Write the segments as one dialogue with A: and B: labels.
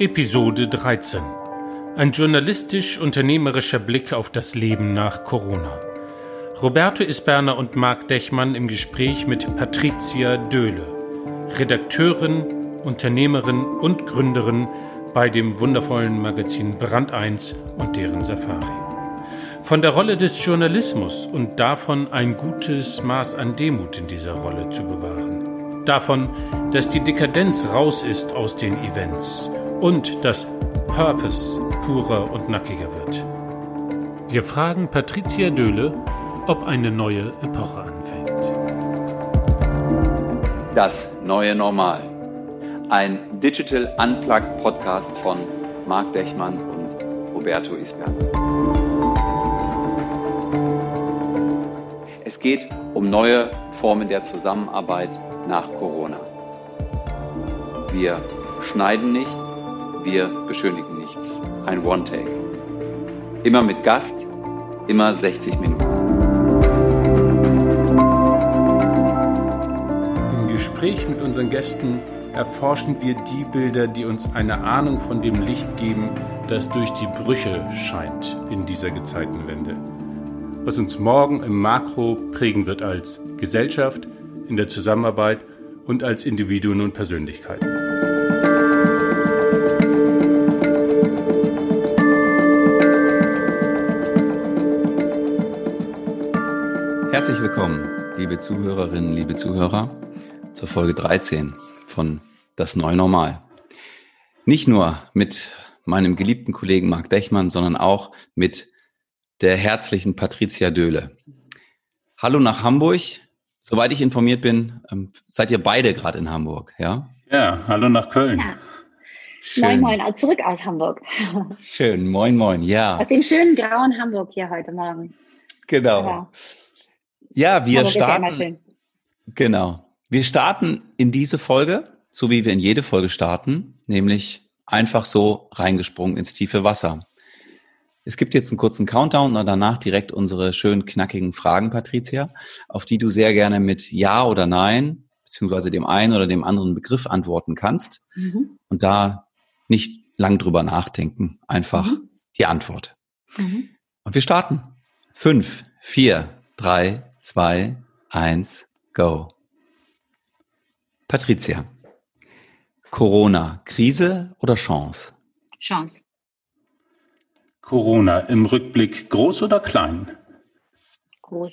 A: Episode 13. Ein journalistisch-unternehmerischer Blick auf das Leben nach Corona. Roberto Isberner und Marc Dechmann im Gespräch mit Patricia Döhle, Redakteurin, Unternehmerin und Gründerin bei dem wundervollen Magazin Brand 1 und deren Safari. Von der Rolle des Journalismus und davon ein gutes Maß an Demut in dieser Rolle zu bewahren. Davon, dass die Dekadenz raus ist aus den Events und dass Purpose purer und nackiger wird. Wir fragen Patricia Döhle, ob eine neue Epoche anfängt.
B: Das neue Normal. Ein Digital Unplugged Podcast von Marc Dechmann und Roberto Isberg. Es geht um neue Formen der Zusammenarbeit nach Corona. Wir schneiden nicht, wir beschönigen nichts. Ein One-Take. Immer mit Gast, immer 60 Minuten.
A: Im Gespräch mit unseren Gästen erforschen wir die Bilder, die uns eine Ahnung von dem Licht geben, das durch die Brüche scheint in dieser Gezeitenwende. Was uns morgen im Makro prägen wird als Gesellschaft, in der Zusammenarbeit und als Individuen und Persönlichkeiten.
B: Herzlich willkommen, liebe Zuhörerinnen, liebe Zuhörer, zur Folge 13 von Das Neue Normal. Nicht nur mit meinem geliebten Kollegen Marc Dechmann, sondern auch mit der herzlichen Patricia Döhle. Hallo nach Hamburg. Soweit ich informiert bin, ähm, seid ihr beide gerade in Hamburg, ja?
A: Ja, hallo nach Köln.
C: Ja. Schön. Moin, moin, zurück aus Hamburg.
B: Schön, moin, moin, ja.
C: Aus dem schönen grauen Hamburg hier heute Morgen.
B: Genau. Ja. Ja, wir starten. Genau. Wir starten in diese Folge, so wie wir in jede Folge starten, nämlich einfach so reingesprungen ins tiefe Wasser. Es gibt jetzt einen kurzen Countdown und danach direkt unsere schönen knackigen Fragen, Patricia, auf die du sehr gerne mit Ja oder Nein, beziehungsweise dem einen oder dem anderen Begriff antworten kannst. Mhm. Und da nicht lang drüber nachdenken, einfach mhm. die Antwort. Mhm. Und wir starten. Fünf, vier, drei, zwei, eins, go. Patricia. Corona, Krise oder Chance?
C: Chance.
A: Corona im Rückblick groß oder klein?
C: Groß.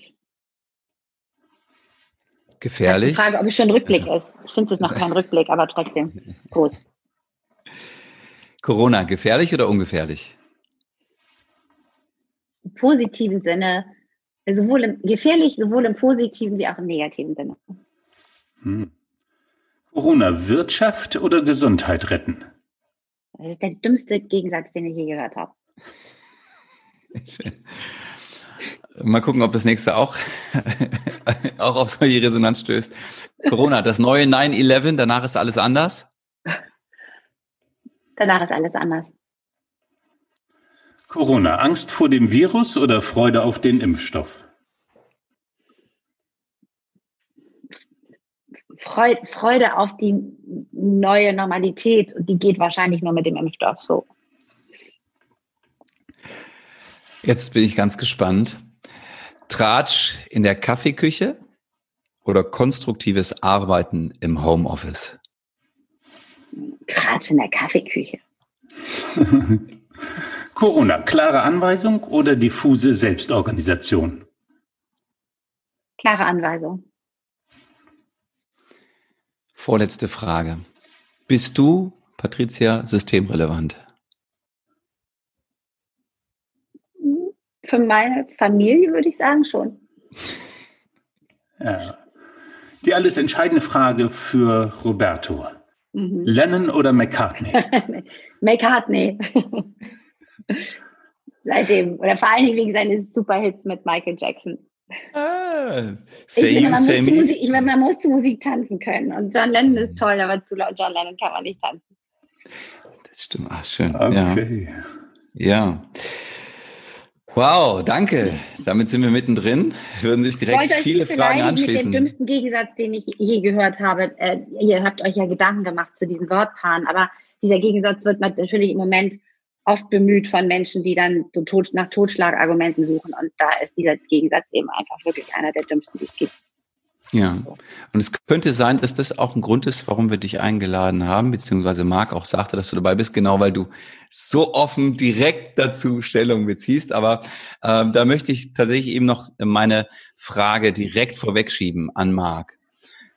B: Gefährlich?
C: Ich frage, ob es schon Rückblick also, ist. Ich finde es noch kein Rückblick, aber trotzdem groß.
B: Corona, gefährlich oder ungefährlich?
C: Im positiven Sinne sowohl im, gefährlich, sowohl im positiven wie auch im negativen Sinne.
A: Hm. Corona, Wirtschaft oder Gesundheit retten?
C: Das ist der dümmste Gegensatz, den ich je gehört habe.
B: Mal gucken, ob das nächste auch, auch auf solche Resonanz stößt. Corona, das neue 9-11, danach ist alles anders?
C: Danach ist alles anders.
A: Corona, Angst vor dem Virus oder Freude auf den Impfstoff?
C: Freude auf die neue Normalität und die geht wahrscheinlich nur mit dem Impfstoff so.
B: Jetzt bin ich ganz gespannt. Tratsch in der Kaffeeküche oder konstruktives Arbeiten im Homeoffice?
C: Tratsch in der Kaffeeküche.
A: Corona, klare Anweisung oder diffuse Selbstorganisation?
C: Klare Anweisung.
B: Vorletzte Frage. Bist du, Patricia, systemrelevant?
C: Für meine Familie würde ich sagen schon.
A: Ja. Die alles entscheidende Frage für Roberto. Mhm. Lennon oder McCartney?
C: McCartney. Seitdem, oder vor allen Dingen wegen seines Superhits mit Michael Jackson. Ah, say ich, you, man, say muss Musik, ich meine, man muss zu Musik tanzen können. Und John Lennon ist toll, aber zu John Lennon kann man nicht tanzen.
B: Das stimmt, ach schön. Okay. Ja. ja. Wow, danke. Damit sind wir mittendrin. Würden sich direkt viele Fragen anschließen.
C: Mit dem dümmsten Gegensatz, den ich je gehört habe. Äh, ihr habt euch ja Gedanken gemacht zu diesen Wortpaaren, aber dieser Gegensatz wird natürlich im Moment oft bemüht von Menschen, die dann so tot, nach Totschlagargumenten suchen. Und da ist dieser Gegensatz eben einfach wirklich einer der dümmsten, die es gibt.
B: Ja, und es könnte sein, dass das auch ein Grund ist, warum wir dich eingeladen haben, beziehungsweise Marc auch sagte, dass du dabei bist, genau weil du so offen direkt dazu Stellung beziehst. Aber äh, da möchte ich tatsächlich eben noch meine Frage direkt vorwegschieben an Marc.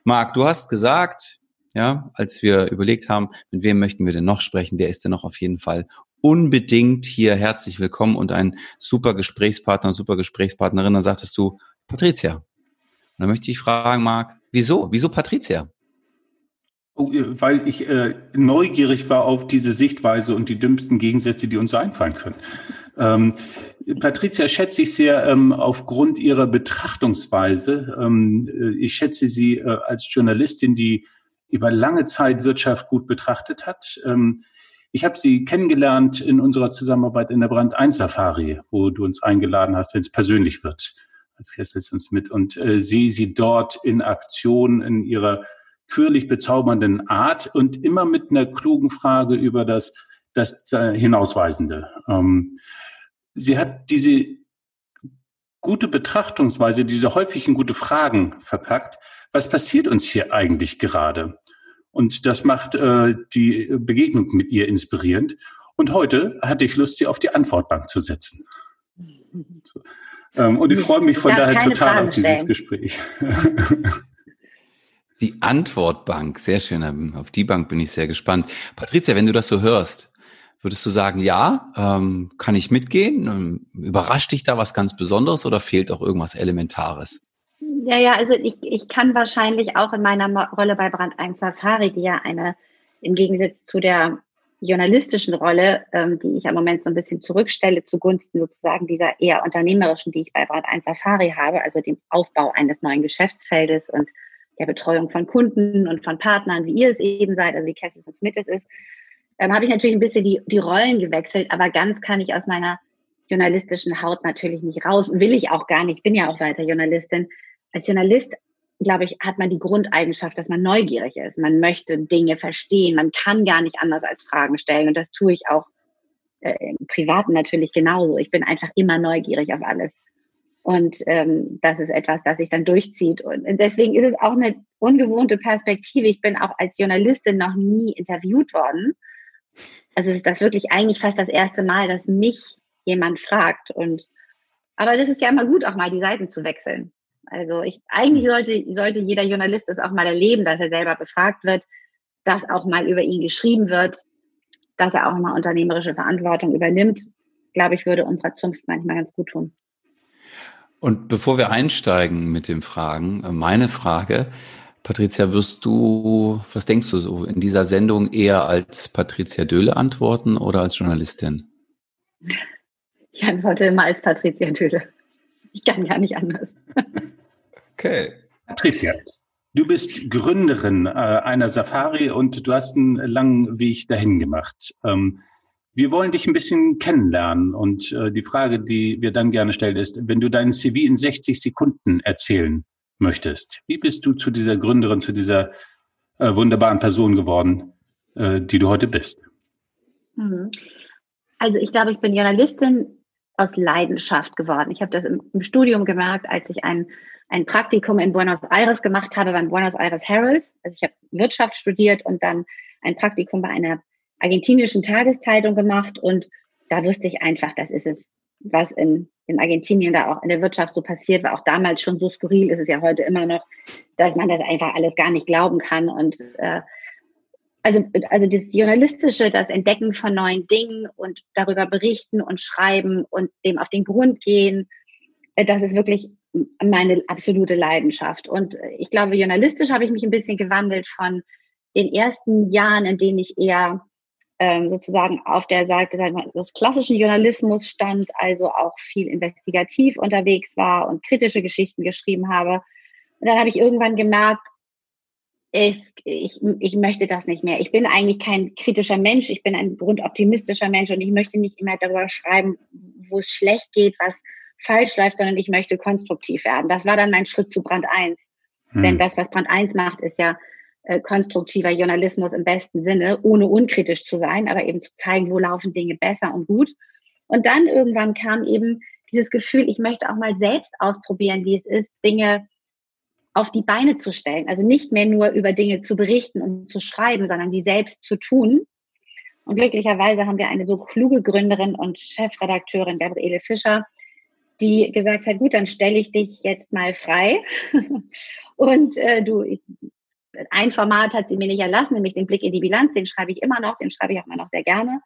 B: Marc, du hast gesagt, ja, als wir überlegt haben, mit wem möchten wir denn noch sprechen, der ist denn noch auf jeden Fall unbedingt hier herzlich willkommen und ein super Gesprächspartner, super Gesprächspartnerin. Dann sagtest du, Patricia, da möchte ich fragen, Marc, wieso? Wieso Patricia?
A: Oh, äh, weil ich äh, neugierig war auf diese Sichtweise und die dümmsten Gegensätze, die uns so einfallen können. Ähm, Patricia schätze ich sehr ähm, aufgrund ihrer Betrachtungsweise. Ähm, äh, ich schätze sie äh, als Journalistin, die über lange Zeit Wirtschaft gut betrachtet hat. Ähm, ich habe sie kennengelernt in unserer Zusammenarbeit in der Brand 1 Safari, wo du uns eingeladen hast, wenn es persönlich wird als Kessel uns mit und äh, sehe sie dort in Aktion in ihrer quirlig bezaubernden Art und immer mit einer klugen Frage über das, das äh, Hinausweisende. Ähm, sie hat diese gute Betrachtungsweise, diese häufigen gute Fragen verpackt. Was passiert uns hier eigentlich gerade? Und das macht äh, die Begegnung mit ihr inspirierend. Und heute hatte ich Lust, sie auf die Antwortbank zu setzen. So. Ähm, und ich freue mich von daher total Fragen auf dieses stellen. Gespräch.
B: Die Antwortbank, sehr schön. Auf die Bank bin ich sehr gespannt. Patricia, wenn du das so hörst, würdest du sagen, ja, ähm, kann ich mitgehen? Ähm, überrascht dich da was ganz Besonderes oder fehlt auch irgendwas Elementares?
C: Ja, ja, also ich, ich kann wahrscheinlich auch in meiner Rolle bei Brand 1 Safari, die ja eine im Gegensatz zu der journalistischen Rolle, ähm, die ich am Moment so ein bisschen zurückstelle zugunsten sozusagen dieser eher unternehmerischen, die ich bei Brand 1 Safari habe, also dem Aufbau eines neuen Geschäftsfeldes und der Betreuung von Kunden und von Partnern, wie ihr es eben seid, also wie Cassis und Smith es ist, ähm, habe ich natürlich ein bisschen die, die Rollen gewechselt, aber ganz kann ich aus meiner journalistischen Haut natürlich nicht raus will ich auch gar nicht, ich bin ja auch weiter Journalistin. Als Journalist glaube ich, hat man die Grundeigenschaft, dass man neugierig ist. Man möchte Dinge verstehen. Man kann gar nicht anders als Fragen stellen. Und das tue ich auch äh, im Privaten natürlich genauso. Ich bin einfach immer neugierig auf alles. Und ähm, das ist etwas, das sich dann durchzieht. Und deswegen ist es auch eine ungewohnte Perspektive. Ich bin auch als Journalistin noch nie interviewt worden. Also ist das wirklich eigentlich fast das erste Mal, dass mich jemand fragt. Und aber das ist ja immer gut, auch mal die Seiten zu wechseln. Also ich, eigentlich sollte, sollte jeder Journalist es auch mal erleben, dass er selber befragt wird, dass auch mal über ihn geschrieben wird, dass er auch mal unternehmerische Verantwortung übernimmt. Glaube ich, würde unserer Zunft manchmal ganz gut tun.
B: Und bevor wir einsteigen mit den Fragen, äh, meine Frage, Patricia, wirst du, was denkst du so, in dieser Sendung eher als Patricia Döhle antworten oder als Journalistin?
C: Ich antworte immer als Patricia Döhle. Ich kann gar nicht anders.
A: Okay. Patricia, du bist Gründerin äh, einer Safari und du hast einen langen Weg dahin gemacht. Ähm, wir wollen dich ein bisschen kennenlernen und äh, die Frage, die wir dann gerne stellen, ist, wenn du dein CV in 60 Sekunden erzählen möchtest, wie bist du zu dieser Gründerin, zu dieser äh, wunderbaren Person geworden, äh, die du heute bist?
C: Mhm. Also ich glaube, ich bin Journalistin aus Leidenschaft geworden. Ich habe das im, im Studium gemerkt, als ich ein ein Praktikum in Buenos Aires gemacht habe beim Buenos Aires Herald. Also ich habe Wirtschaft studiert und dann ein Praktikum bei einer argentinischen Tageszeitung gemacht und da wusste ich einfach, das ist es, was in, in Argentinien da auch in der Wirtschaft so passiert, war auch damals schon so skurril, ist es ja heute immer noch, dass man das einfach alles gar nicht glauben kann und äh, also, also das Journalistische, das Entdecken von neuen Dingen und darüber berichten und schreiben und dem auf den Grund gehen, äh, das ist wirklich meine absolute Leidenschaft. Und ich glaube, journalistisch habe ich mich ein bisschen gewandelt von den ersten Jahren, in denen ich eher ähm, sozusagen auf der Seite des klassischen Journalismus stand, also auch viel investigativ unterwegs war und kritische Geschichten geschrieben habe. Und dann habe ich irgendwann gemerkt, ich, ich, ich möchte das nicht mehr. Ich bin eigentlich kein kritischer Mensch, ich bin ein grundoptimistischer Mensch und ich möchte nicht immer darüber schreiben, wo es schlecht geht, was falsch läuft, sondern ich möchte konstruktiv werden. Das war dann mein Schritt zu Brand 1. Hm. Denn das, was Brand 1 macht, ist ja äh, konstruktiver Journalismus im besten Sinne, ohne unkritisch zu sein, aber eben zu zeigen, wo laufen Dinge besser und gut. Und dann irgendwann kam eben dieses Gefühl, ich möchte auch mal selbst ausprobieren, wie es ist, Dinge auf die Beine zu stellen. Also nicht mehr nur über Dinge zu berichten und zu schreiben, sondern die selbst zu tun. Und glücklicherweise haben wir eine so kluge Gründerin und Chefredakteurin, Gabriele Fischer, die gesagt hat, gut, dann stelle ich dich jetzt mal frei. und äh, du, ein Format hat sie mir nicht erlassen, nämlich den Blick in die Bilanz, den schreibe ich immer noch, den schreibe ich auch immer noch sehr gerne.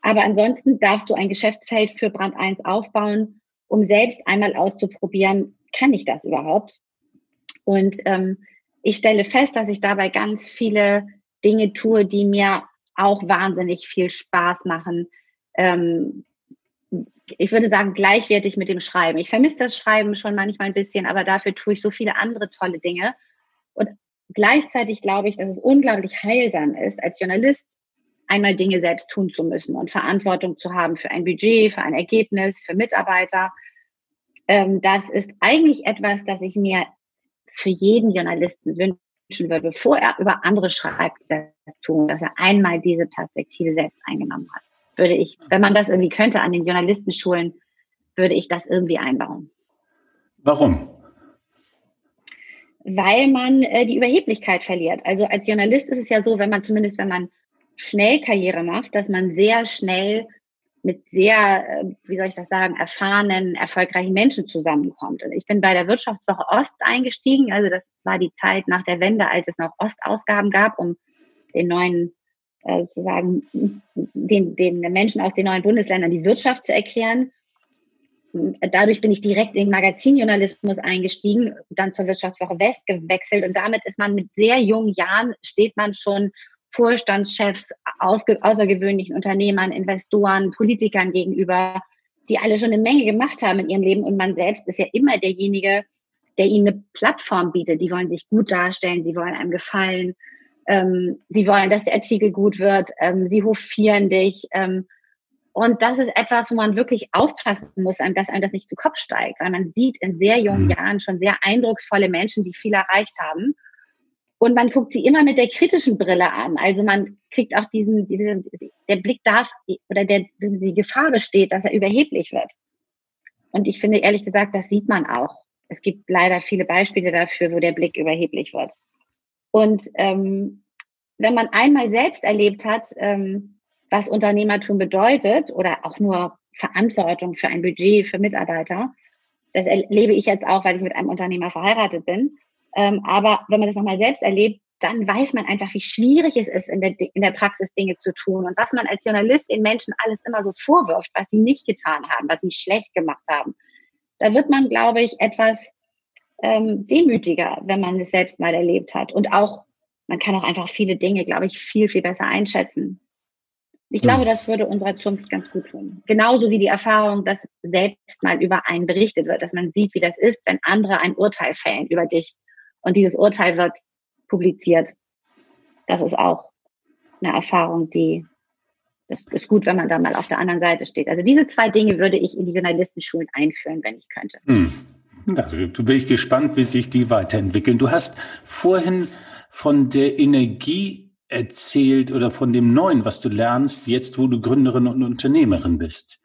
C: Aber ansonsten darfst du ein Geschäftsfeld für Brand 1 aufbauen, um selbst einmal auszuprobieren, kann ich das überhaupt? Und ähm, ich stelle fest, dass ich dabei ganz viele Dinge tue, die mir auch wahnsinnig viel Spaß machen. Ähm, ich würde sagen, gleichwertig mit dem Schreiben. Ich vermisse das Schreiben schon manchmal ein bisschen, aber dafür tue ich so viele andere tolle Dinge. Und gleichzeitig glaube ich, dass es unglaublich heilsam ist, als Journalist einmal Dinge selbst tun zu müssen und Verantwortung zu haben für ein Budget, für ein Ergebnis, für Mitarbeiter. Ähm, das ist eigentlich etwas, das ich mir für jeden Journalisten wünschen würde, bevor er über andere schreibt, das tun, dass er einmal diese Perspektive selbst eingenommen hat. Würde ich, wenn man das irgendwie könnte an den Journalistenschulen, würde ich das irgendwie einbauen.
A: Warum?
C: Weil man äh, die Überheblichkeit verliert. Also als Journalist ist es ja so, wenn man zumindest, wenn man schnell Karriere macht, dass man sehr schnell mit sehr, äh, wie soll ich das sagen, erfahrenen, erfolgreichen Menschen zusammenkommt. Und ich bin bei der Wirtschaftswoche Ost eingestiegen. Also das war die Zeit nach der Wende, als es noch Ostausgaben gab, um den neuen, sozusagen, den, den Menschen aus den neuen Bundesländern die Wirtschaft zu erklären. Dadurch bin ich direkt in den Magazinjournalismus eingestiegen, dann zur Wirtschaftswoche West gewechselt und damit ist man mit sehr jungen Jahren, steht man schon Vorstandschefs, außergewöhnlichen Unternehmern, Investoren, Politikern gegenüber, die alle schon eine Menge gemacht haben in ihrem Leben. Und man selbst ist ja immer derjenige, der ihnen eine Plattform bietet. Die wollen sich gut darstellen, sie wollen einem gefallen, ähm, sie wollen, dass der Artikel gut wird, ähm, sie hofieren dich. Ähm, und das ist etwas, wo man wirklich aufpassen muss, dass einem das nicht zu Kopf steigt, weil man sieht in sehr jungen mhm. Jahren schon sehr eindrucksvolle Menschen, die viel erreicht haben. Und man guckt sie immer mit der kritischen Brille an. Also man kriegt auch diesen, diesen der Blick darf oder der, die Gefahr besteht, dass er überheblich wird. Und ich finde ehrlich gesagt, das sieht man auch. Es gibt leider viele Beispiele dafür, wo der Blick überheblich wird. Und ähm, wenn man einmal selbst erlebt hat, ähm, was Unternehmertum bedeutet oder auch nur Verantwortung für ein Budget, für Mitarbeiter, das erlebe ich jetzt auch, weil ich mit einem Unternehmer verheiratet bin, ähm, aber wenn man das nochmal selbst erlebt, dann weiß man einfach, wie schwierig es ist, in der, in der Praxis Dinge zu tun und was man als Journalist den Menschen alles immer so vorwirft, was sie nicht getan haben, was sie schlecht gemacht haben. Da wird man, glaube ich, etwas ähm, demütiger, wenn man es selbst mal erlebt hat. Und auch, man kann auch einfach viele Dinge, glaube ich, viel, viel besser einschätzen. Ich glaube, das würde unserer Zunft ganz gut tun. Genauso wie die Erfahrung, dass selbst mal über einen berichtet wird, dass man sieht, wie das ist, wenn andere ein Urteil fällen über dich und dieses Urteil wird publiziert. Das ist auch eine Erfahrung, die das ist gut, wenn man da mal auf der anderen Seite steht. Also diese zwei Dinge würde ich in die Journalistenschulen einführen, wenn ich könnte. Hm.
A: Da bin ich gespannt, wie sich die weiterentwickeln. Du hast vorhin von der Energie erzählt oder von dem Neuen, was du lernst, jetzt wo du Gründerin und Unternehmerin bist.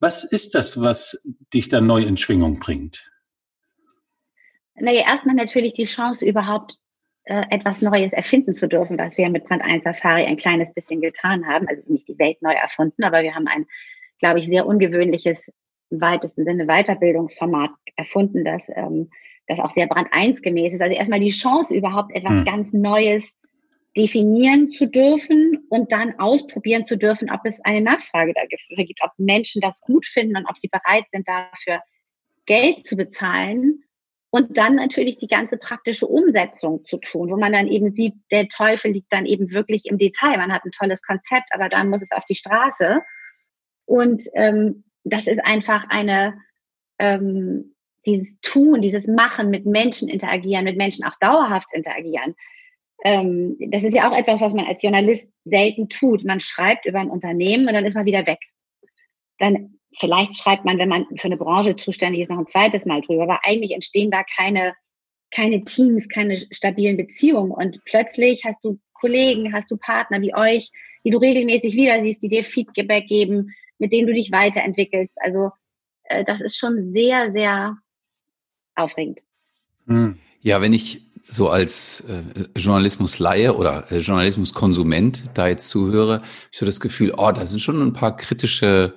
A: Was ist das, was dich da neu in Schwingung bringt?
C: Naja, erstmal natürlich die Chance, überhaupt äh, etwas Neues erfinden zu dürfen, was wir mit Brand 1 Safari ein kleines bisschen getan haben. Also nicht die Welt neu erfunden, aber wir haben ein, glaube ich, sehr ungewöhnliches, im weitesten Sinne Weiterbildungsformat erfunden, das, ähm, das auch sehr Brand 1 gemäß ist. Also erstmal die Chance, überhaupt etwas hm. ganz Neues definieren zu dürfen und dann ausprobieren zu dürfen, ob es eine Nachfrage dafür gibt, ob Menschen das gut finden und ob sie bereit sind, dafür Geld zu bezahlen und dann natürlich die ganze praktische Umsetzung zu tun, wo man dann eben sieht, der Teufel liegt dann eben wirklich im Detail. Man hat ein tolles Konzept, aber dann muss es auf die Straße. Und ähm, das ist einfach eine, ähm, dieses Tun, dieses Machen, mit Menschen interagieren, mit Menschen auch dauerhaft interagieren. Ähm, das ist ja auch etwas, was man als Journalist selten tut. Man schreibt über ein Unternehmen und dann ist man wieder weg. Dann vielleicht schreibt man, wenn man für eine Branche zuständig ist, noch ein zweites Mal drüber, aber eigentlich entstehen da keine keine Teams, keine stabilen Beziehungen. Und plötzlich hast du Kollegen, hast du Partner wie euch, die du regelmäßig wieder siehst, die dir Feedback geben, mit denen du dich weiterentwickelst. Also äh, das ist schon sehr, sehr aufregend.
B: Hm. Ja, wenn ich so als äh, Journalismusleihe oder äh, Journalismuskonsument da jetzt zuhöre, habe ich so das Gefühl, oh, da sind schon ein paar kritische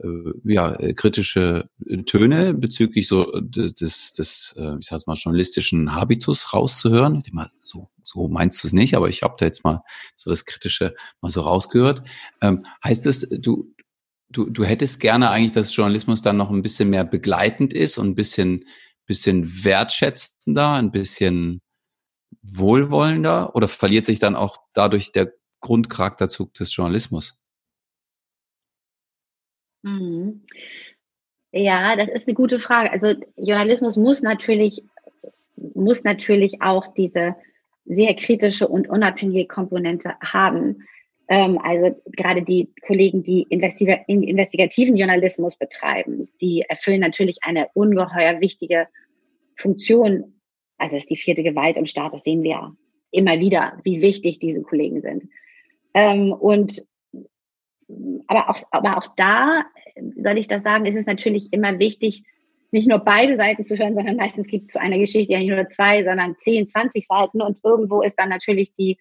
B: äh, ja, äh, kritische Töne bezüglich so äh, des, des, äh, ich sag's mal, journalistischen Habitus rauszuhören. Mal, so, so meinst du es nicht, aber ich habe da jetzt mal so das Kritische mal so rausgehört. Ähm, heißt es, du, du, du hättest gerne eigentlich, dass Journalismus dann noch ein bisschen mehr begleitend ist und ein bisschen, bisschen wertschätzender, ein bisschen wohlwollender oder verliert sich dann auch dadurch der Grundcharakterzug des Journalismus?
C: Mhm. Ja, das ist eine gute Frage. Also Journalismus muss natürlich, muss natürlich auch diese sehr kritische und unabhängige Komponente haben. Ähm, also gerade die Kollegen, die investiga investigativen Journalismus betreiben, die erfüllen natürlich eine ungeheuer wichtige Funktion. Also ist die vierte Gewalt im Staat, das sehen wir ja immer wieder, wie wichtig diese Kollegen sind. Ähm, und aber auch, aber auch da, soll ich das sagen, ist es natürlich immer wichtig, nicht nur beide Seiten zu hören, sondern meistens gibt es zu einer Geschichte ja nicht nur zwei, sondern zehn, zwanzig Seiten und irgendwo ist dann natürlich die,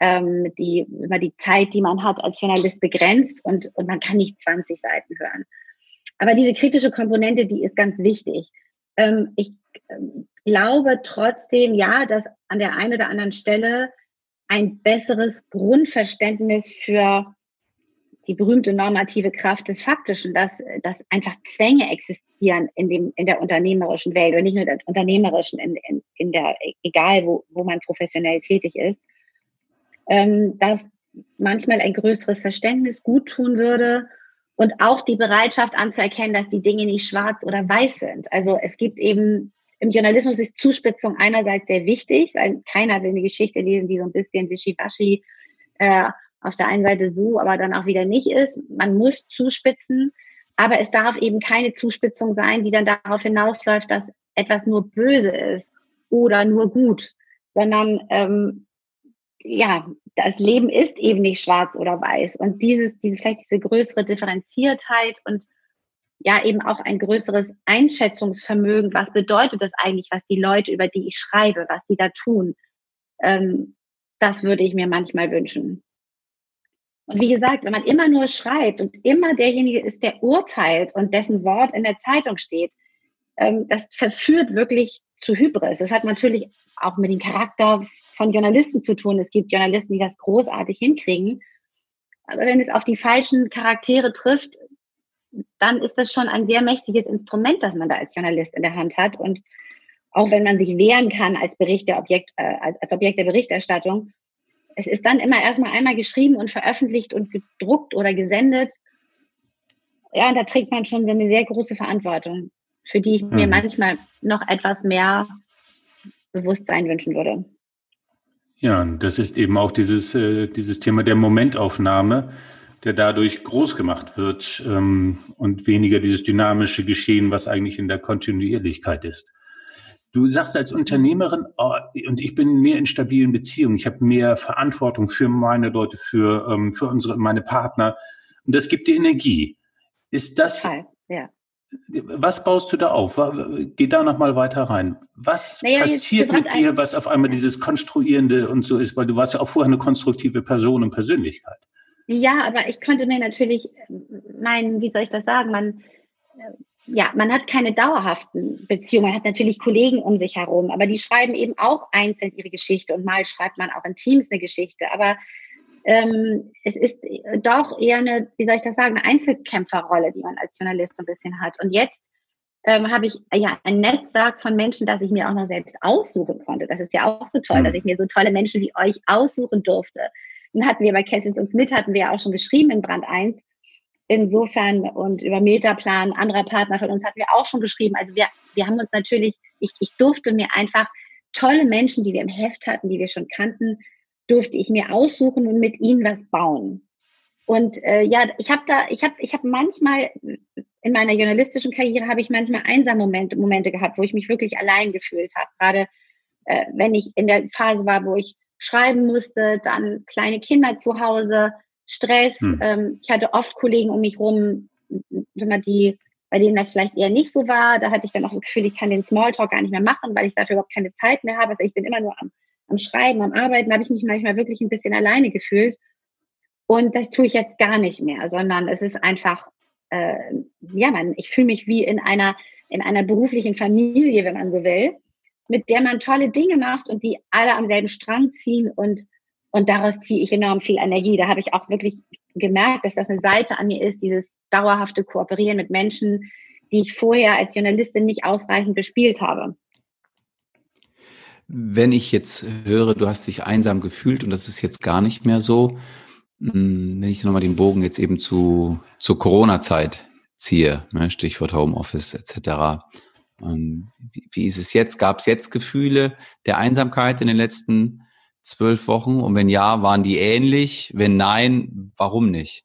C: ähm, die, immer die Zeit, die man hat als Journalist begrenzt und, und man kann nicht 20 Seiten hören. Aber diese kritische Komponente, die ist ganz wichtig. Ähm, ich ähm, glaube trotzdem, ja, dass an der einen oder anderen Stelle ein besseres Grundverständnis für die berühmte normative Kraft des Faktischen, dass, dass einfach Zwänge existieren in, dem, in der unternehmerischen Welt und nicht nur der unternehmerischen, in, in, in der, egal wo, wo man professionell tätig ist, ähm, dass manchmal ein größeres Verständnis gut tun würde und auch die Bereitschaft anzuerkennen, dass die Dinge nicht schwarz oder weiß sind. Also es gibt eben im Journalismus ist Zuspitzung einerseits sehr wichtig, weil keiner will eine Geschichte lesen, die so ein bisschen wischiwaschi äh, auf der einen Seite so, aber dann auch wieder nicht ist. Man muss zuspitzen, aber es darf eben keine Zuspitzung sein, die dann darauf hinausläuft, dass etwas nur böse ist oder nur gut, sondern ähm, ja, das Leben ist eben nicht schwarz oder weiß. Und dieses, diese, vielleicht diese größere Differenziertheit und ja eben auch ein größeres Einschätzungsvermögen, was bedeutet das eigentlich, was die Leute, über die ich schreibe, was die da tun, ähm, das würde ich mir manchmal wünschen. Und wie gesagt, wenn man immer nur schreibt und immer derjenige ist, der urteilt und dessen Wort in der Zeitung steht, ähm, das verführt wirklich zu Hybris. Das hat natürlich auch mit dem Charakter von Journalisten zu tun. Es gibt Journalisten, die das großartig hinkriegen. Aber wenn es auf die falschen Charaktere trifft, dann ist das schon ein sehr mächtiges Instrument, das man da als Journalist in der Hand hat. Und auch wenn man sich wehren kann als Bericht der Objekt, äh, als, als Objekt der Berichterstattung, es ist dann immer erstmal einmal geschrieben und veröffentlicht und gedruckt oder gesendet. Ja, da trägt man schon eine sehr große Verantwortung, für die ich mhm. mir manchmal noch etwas mehr Bewusstsein wünschen würde.
A: Ja, das ist eben auch dieses, äh, dieses Thema der Momentaufnahme, der dadurch groß gemacht wird ähm, und weniger dieses dynamische Geschehen, was eigentlich in der Kontinuierlichkeit ist. Du sagst als Unternehmerin, oh, und ich bin mehr in stabilen Beziehungen, ich habe mehr Verantwortung für meine Leute, für, ähm, für unsere, meine Partner. Und das gibt dir Energie. Ist das, ja. Was baust du da auf? Geh da nochmal weiter rein. Was naja, passiert mit dir, was auf einmal dieses Konstruierende und so ist? Weil du warst ja auch vorher eine konstruktive Person und Persönlichkeit.
C: Ja, aber ich könnte mir natürlich meinen, wie soll ich das sagen, man, ja, man hat keine dauerhaften Beziehungen. Man hat natürlich Kollegen um sich herum, aber die schreiben eben auch einzeln ihre Geschichte und mal schreibt man auch in Teams eine Geschichte. Aber ähm, es ist doch eher eine, wie soll ich das sagen, eine Einzelkämpferrolle, die man als Journalist so ein bisschen hat. Und jetzt ähm, habe ich ja ein Netzwerk von Menschen, das ich mir auch noch selbst aussuchen konnte. Das ist ja auch so toll, mhm. dass ich mir so tolle Menschen wie euch aussuchen durfte. Dann hatten wir bei Kessels uns mit, hatten wir ja auch schon geschrieben in Brand 1 insofern und über Metaplan anderer Partner von uns hatten wir auch schon geschrieben. Also wir, wir haben uns natürlich, ich, ich durfte mir einfach tolle Menschen, die wir im Heft hatten, die wir schon kannten, durfte ich mir aussuchen und mit ihnen was bauen. Und äh, ja, ich habe da, ich habe, ich habe manchmal in meiner journalistischen Karriere habe ich manchmal einsam Momente, Momente gehabt, wo ich mich wirklich allein gefühlt habe. Gerade äh, wenn ich in der Phase war, wo ich schreiben musste, dann kleine Kinder zu Hause, Stress. Hm. Ähm, ich hatte oft Kollegen um mich rum, die, bei denen das vielleicht eher nicht so war. Da hatte ich dann auch das Gefühl, ich kann den Smalltalk gar nicht mehr machen, weil ich dafür überhaupt keine Zeit mehr habe. Also ich bin immer nur am, am Schreiben, am Arbeiten. Habe ich mich manchmal wirklich ein bisschen alleine gefühlt. Und das tue ich jetzt gar nicht mehr, sondern es ist einfach, äh, ja, man, ich fühle mich wie in einer, in einer beruflichen Familie, wenn man so will, mit der man tolle Dinge macht und die alle am selben Strang ziehen und, und daraus ziehe ich enorm viel Energie. Da habe ich auch wirklich gemerkt, dass das eine Seite an mir ist, dieses dauerhafte Kooperieren mit Menschen, die ich vorher als Journalistin nicht ausreichend bespielt habe.
B: Wenn ich jetzt höre, du hast dich einsam gefühlt und das ist jetzt gar nicht mehr so, hm, wenn ich nochmal den Bogen jetzt eben zu, zur Corona-Zeit ziehe, ne, Stichwort Homeoffice etc. Ähm, wie, ist es jetzt? Gab es jetzt Gefühle der Einsamkeit in den letzten zwölf Wochen? Und wenn ja, waren die ähnlich? Wenn nein, warum nicht?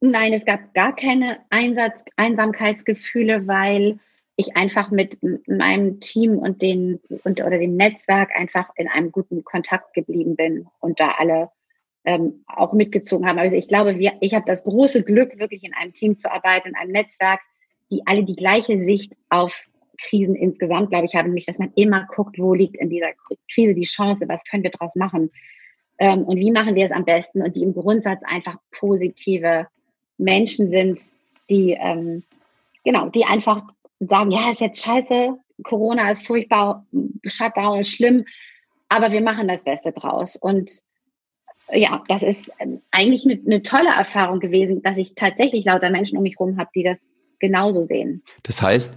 C: Nein, es gab gar keine Einsatz Einsamkeitsgefühle, weil ich einfach mit meinem Team und den und oder dem Netzwerk einfach in einem guten Kontakt geblieben bin und da alle ähm, auch mitgezogen haben. Also ich glaube, wir, ich habe das große Glück, wirklich in einem Team zu arbeiten, in einem Netzwerk, die alle die gleiche Sicht auf Krisen insgesamt, glaube ich, haben, nämlich, dass man immer guckt, wo liegt in dieser Krise die Chance, was können wir daraus machen ähm, und wie machen wir es am besten und die im Grundsatz einfach positive Menschen sind, die ähm, genau, die einfach sagen, ja, ist jetzt scheiße, Corona ist furchtbar, Shutdown ist schlimm, aber wir machen das Beste draus und ja, das ist ähm, eigentlich eine, eine, tolle Erfahrung gewesen, dass ich tatsächlich lauter Menschen um mich herum habe, die das genauso sehen.
B: Das heißt,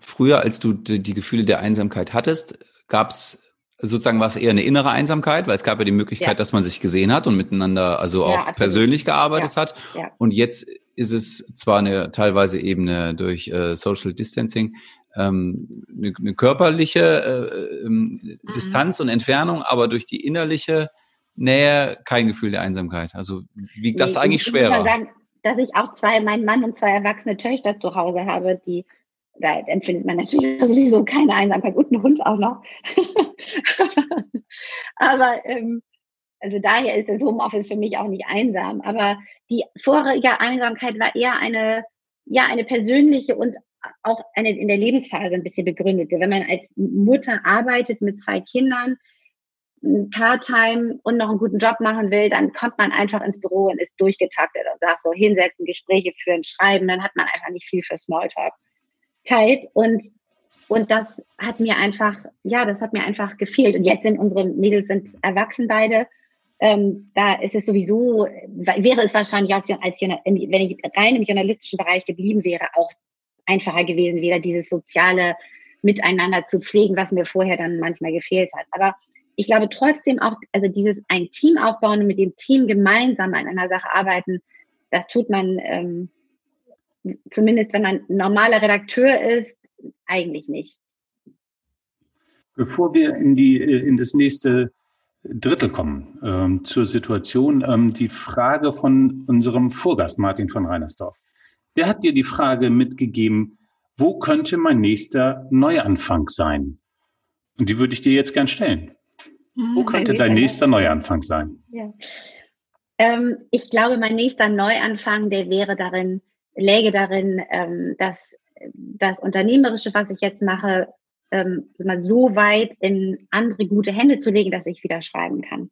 B: früher, als du die, die Gefühle der Einsamkeit hattest, gab es sozusagen war es eher eine innere Einsamkeit, weil es gab ja die Möglichkeit, ja. dass man sich gesehen hat und miteinander also auch ja, persönlich gearbeitet ja. hat. Und jetzt ist es zwar eine teilweise Ebene durch äh, Social Distancing, ähm, eine, eine körperliche äh, äh, mhm. Distanz und Entfernung, aber durch die innerliche Nähe kein Gefühl der Einsamkeit. Also wiegt das nee, eigentlich schwerer? Ich sagen,
C: dass ich auch zwei, mein Mann und zwei erwachsene Töchter zu Hause habe, die da empfindet man natürlich sowieso keine Einsamkeit und einen Hund auch noch. aber ähm, also daher ist das Homeoffice für mich auch nicht einsam. Aber die vorige Einsamkeit war eher eine, ja, eine persönliche und auch eine in der Lebensphase ein bisschen begründete. Wenn man als Mutter arbeitet mit zwei Kindern, Part-Time und noch einen guten Job machen will, dann kommt man einfach ins Büro und ist durchgetaktet und sagt so, hinsetzen, Gespräche führen, schreiben, dann hat man einfach nicht viel für Smalltalk Zeit und und das hat mir einfach, ja, das hat mir einfach gefehlt. Und jetzt sind unsere Mädels sind erwachsen beide. Ähm, da ist es sowieso, wäre es wahrscheinlich als, als wenn ich rein im journalistischen Bereich geblieben wäre, auch einfacher gewesen, wieder dieses soziale Miteinander zu pflegen, was mir vorher dann manchmal gefehlt hat. Aber ich glaube trotzdem auch, also dieses ein Team aufbauen und mit dem Team gemeinsam an einer Sache arbeiten, das tut man ähm, zumindest, wenn man normaler Redakteur ist, eigentlich nicht.
A: Bevor wir in die äh, in das nächste Drittel kommen ähm, zur Situation, ähm, die Frage von unserem Vorgast Martin von Reinersdorf. Der hat dir die Frage mitgegeben, wo könnte mein nächster Neuanfang sein? Und die würde ich dir jetzt gern stellen. Wo könnte dein nächster Neuanfang sein? Ja.
C: Ähm, ich glaube, mein nächster Neuanfang, der wäre darin, läge darin, ähm, dass das Unternehmerische, was ich jetzt mache, ähm, so weit in andere gute Hände zu legen, dass ich wieder schreiben kann.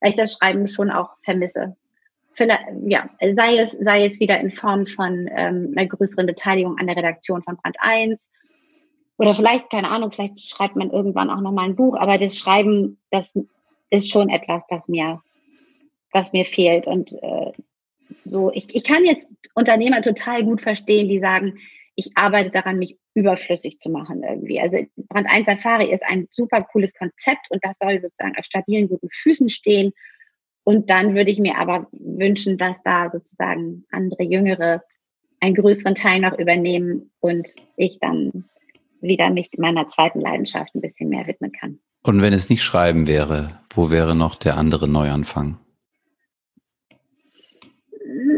C: Weil ich das Schreiben schon auch vermisse. Vielleicht, ja, sei es, sei es wieder in Form von ähm, einer größeren Beteiligung an der Redaktion von Brand 1 oder vielleicht, keine Ahnung, vielleicht schreibt man irgendwann auch nochmal ein Buch, aber das Schreiben, das ist schon etwas, das mir, was mir fehlt. Und äh, so, ich, ich kann jetzt Unternehmer total gut verstehen, die sagen, ich arbeite daran, mich überflüssig zu machen irgendwie. Also Brand 1 Safari ist ein super cooles Konzept und das soll sozusagen auf stabilen, guten Füßen stehen. Und dann würde ich mir aber wünschen, dass da sozusagen andere Jüngere einen größeren Teil noch übernehmen und ich dann wieder mich meiner zweiten Leidenschaft ein bisschen mehr widmen kann.
B: Und wenn es nicht Schreiben wäre, wo wäre noch der andere Neuanfang?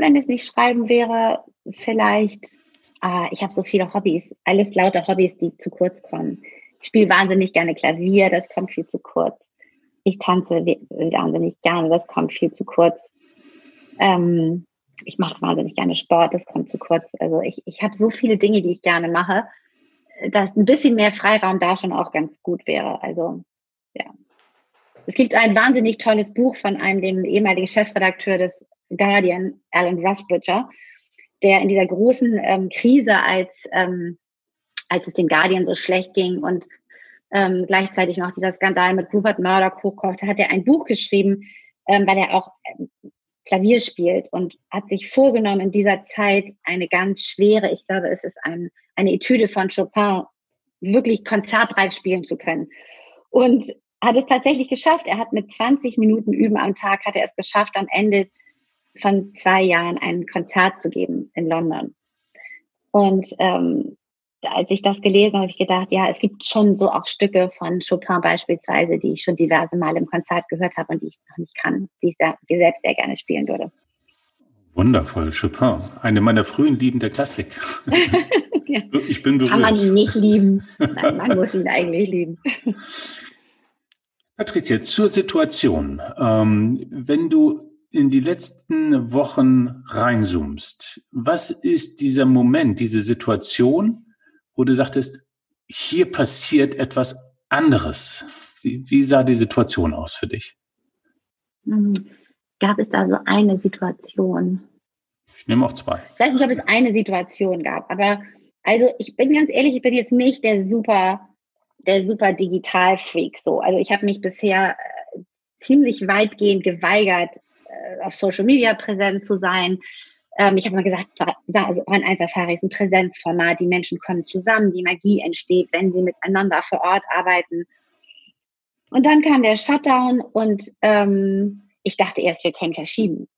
C: wenn es nicht Schreiben wäre, vielleicht, ah, ich habe so viele Hobbys, alles lauter Hobbys, die zu kurz kommen. Ich spiele wahnsinnig gerne Klavier, das kommt viel zu kurz. Ich tanze wahnsinnig gerne, das kommt viel zu kurz. Ähm, ich mache wahnsinnig gerne Sport, das kommt zu kurz. Also ich, ich habe so viele Dinge, die ich gerne mache, dass ein bisschen mehr Freiraum da schon auch ganz gut wäre. Also ja. Es gibt ein wahnsinnig tolles Buch von einem, dem ehemaligen Chefredakteur des Guardian, Alan Rusbridger, der in dieser großen ähm, Krise, als, ähm, als es dem Guardian so schlecht ging und ähm, gleichzeitig noch dieser Skandal mit Rupert Murdoch hochkochte, hat er ein Buch geschrieben, ähm, weil er auch ähm, Klavier spielt und hat sich vorgenommen, in dieser Zeit eine ganz schwere, ich glaube, es ist ein, eine Etüde von Chopin, wirklich konzertreif spielen zu können. Und hat es tatsächlich geschafft. Er hat mit 20 Minuten Üben am Tag, hat er es geschafft, am Ende von zwei Jahren ein Konzert zu geben in London. Und ähm, als ich das gelesen habe, habe ich gedacht, ja, es gibt schon so auch Stücke von Chopin beispielsweise, die ich schon diverse Mal im Konzert gehört habe und die ich noch nicht kann, die ich, sehr, die selbst sehr gerne spielen würde.
A: Wundervoll, Chopin. Eine meiner frühen Lieben der Klassik. ja. Ich bin berührt.
C: Kann man ihn nicht lieben. Nein, man muss ihn eigentlich lieben.
A: Patricia, zur Situation. Ähm, wenn du in die letzten Wochen reinzoomst, was ist dieser Moment, diese Situation, wo du sagtest, hier passiert etwas anderes? Wie, wie sah die Situation aus für dich?
C: Hm, gab es da so eine Situation?
A: Ich nehme auch zwei.
C: Ich weiß nicht, ob es eine Situation gab, aber also ich bin ganz ehrlich, ich bin jetzt nicht der super, der super Digital-Freak so. Also ich habe mich bisher äh, ziemlich weitgehend geweigert, auf Social Media präsent zu sein. Ähm, ich habe mal gesagt, also Brand 1 Safari ist ein Präsenzformat, die Menschen kommen zusammen, die Magie entsteht, wenn sie miteinander vor Ort arbeiten. Und dann kam der Shutdown und ähm, ich dachte erst, wir können verschieben.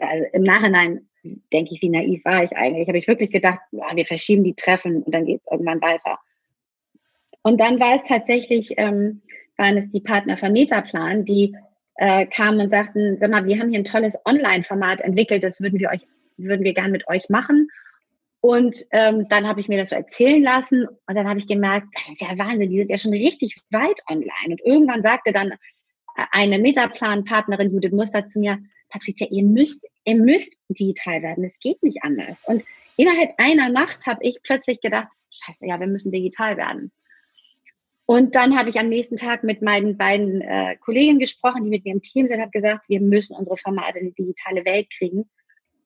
C: Also im Nachhinein denke ich, wie naiv war ich eigentlich. Habe ich wirklich gedacht, ja, wir verschieben die Treffen und dann geht es irgendwann weiter. Und dann war es tatsächlich, ähm, waren es die Partner von Metaplan, die äh, kamen und sagten, sag mal, wir haben hier ein tolles Online-Format entwickelt, das würden wir euch würden wir gern mit euch machen. Und ähm, dann habe ich mir das so erzählen lassen und dann habe ich gemerkt, das ist ja Wahnsinn, die sind ja schon richtig weit online. Und irgendwann sagte dann eine Metaplan-Partnerin Judith Muster zu mir, Patricia, ihr müsst, ihr müsst digital werden, es geht nicht anders. Und innerhalb einer Nacht habe ich plötzlich gedacht, scheiße, ja, wir müssen digital werden. Und dann habe ich am nächsten Tag mit meinen beiden äh, Kollegen gesprochen, die mit mir im Team sind, habe gesagt, wir müssen unsere Formate in die digitale Welt kriegen.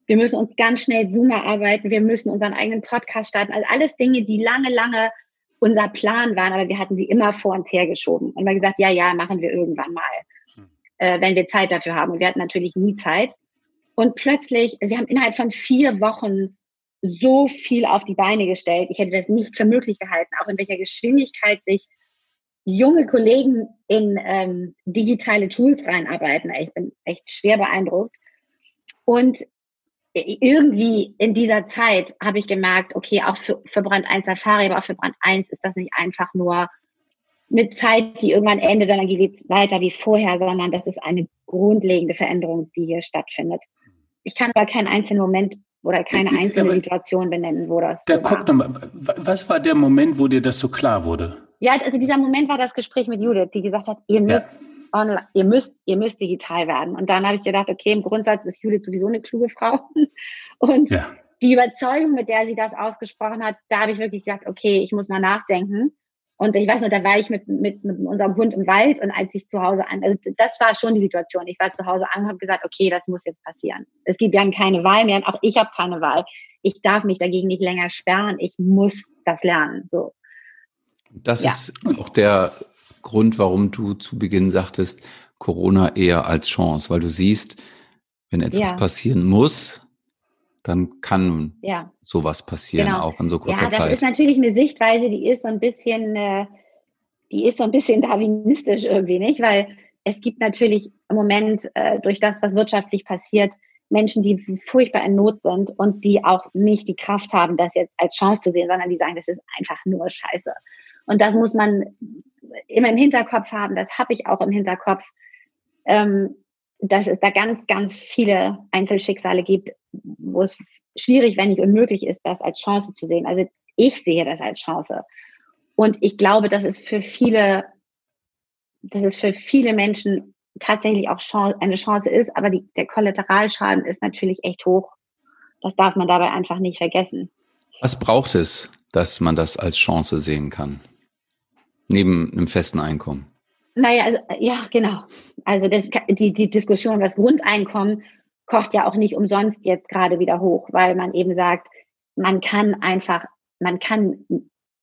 C: Wir müssen uns ganz schnell Zoom erarbeiten. Wir müssen unseren eigenen Podcast starten. Also alles Dinge, die lange, lange unser Plan waren, aber wir hatten sie immer vor uns hergeschoben. Und wir gesagt, ja, ja, machen wir irgendwann mal, hm. äh, wenn wir Zeit dafür haben. Und wir hatten natürlich nie Zeit. Und plötzlich, sie haben innerhalb von vier Wochen so viel auf die Beine gestellt. Ich hätte das nicht für möglich gehalten, auch in welcher Geschwindigkeit sich junge Kollegen in ähm, digitale Tools reinarbeiten. Ich bin echt schwer beeindruckt. Und irgendwie in dieser Zeit habe ich gemerkt, okay, auch für, für Brand 1 Safari, aber auch für Brand 1 ist das nicht einfach nur eine Zeit, die irgendwann endet, dann geht es weiter wie vorher, sondern das ist eine grundlegende Veränderung, die hier stattfindet. Ich kann aber keinen einzelnen Moment oder keine einzelne Situation benennen, wo das.
A: Da guck nochmal, was war der Moment, wo dir das so klar wurde?
C: Ja, also dieser Moment war das Gespräch mit Judith, die gesagt hat, ihr müsst ja online, ihr müsst, ihr müsst digital werden. Und dann habe ich gedacht, okay, im Grundsatz ist Judith sowieso eine kluge Frau. Und ja. die Überzeugung, mit der sie das ausgesprochen hat, da habe ich wirklich gedacht, okay, ich muss mal nachdenken. Und ich weiß noch, da war ich mit, mit, mit unserem Hund im Wald und als ich zu Hause an, also das war schon die Situation. Ich war zu Hause an und habe gesagt, okay, das muss jetzt passieren. Es gibt ja keine Wahl mehr und auch ich habe keine Wahl. Ich darf mich dagegen nicht länger sperren. Ich muss das lernen. So.
B: Das ja. ist auch der Grund, warum du zu Beginn sagtest, Corona eher als Chance, weil du siehst, wenn etwas ja. passieren muss, dann kann ja. sowas passieren, genau. auch in so kurzer Zeit. Ja, das
C: Zeit. ist natürlich eine Sichtweise, die ist so ein bisschen, äh, die ist so ein bisschen darwinistisch irgendwie, nicht? Weil es gibt natürlich im Moment äh, durch das, was wirtschaftlich passiert, Menschen, die furchtbar in Not sind und die auch nicht die Kraft haben, das jetzt als Chance zu sehen, sondern die sagen, das ist einfach nur Scheiße. Und das muss man immer im Hinterkopf haben, das habe ich auch im Hinterkopf, ähm, dass es da ganz, ganz viele Einzelschicksale gibt. Wo es schwierig, wenn nicht unmöglich ist, das als Chance zu sehen. Also ich sehe das als Chance. Und ich glaube, dass es für viele, dass es für viele Menschen tatsächlich auch eine Chance ist, aber die, der Kollateralschaden ist natürlich echt hoch. Das darf man dabei einfach nicht vergessen.
B: Was braucht es, dass man das als Chance sehen kann? Neben einem festen Einkommen?
C: Naja, also, ja, genau. Also das, die, die Diskussion über das Grundeinkommen kocht ja auch nicht umsonst jetzt gerade wieder hoch, weil man eben sagt, man kann einfach, man kann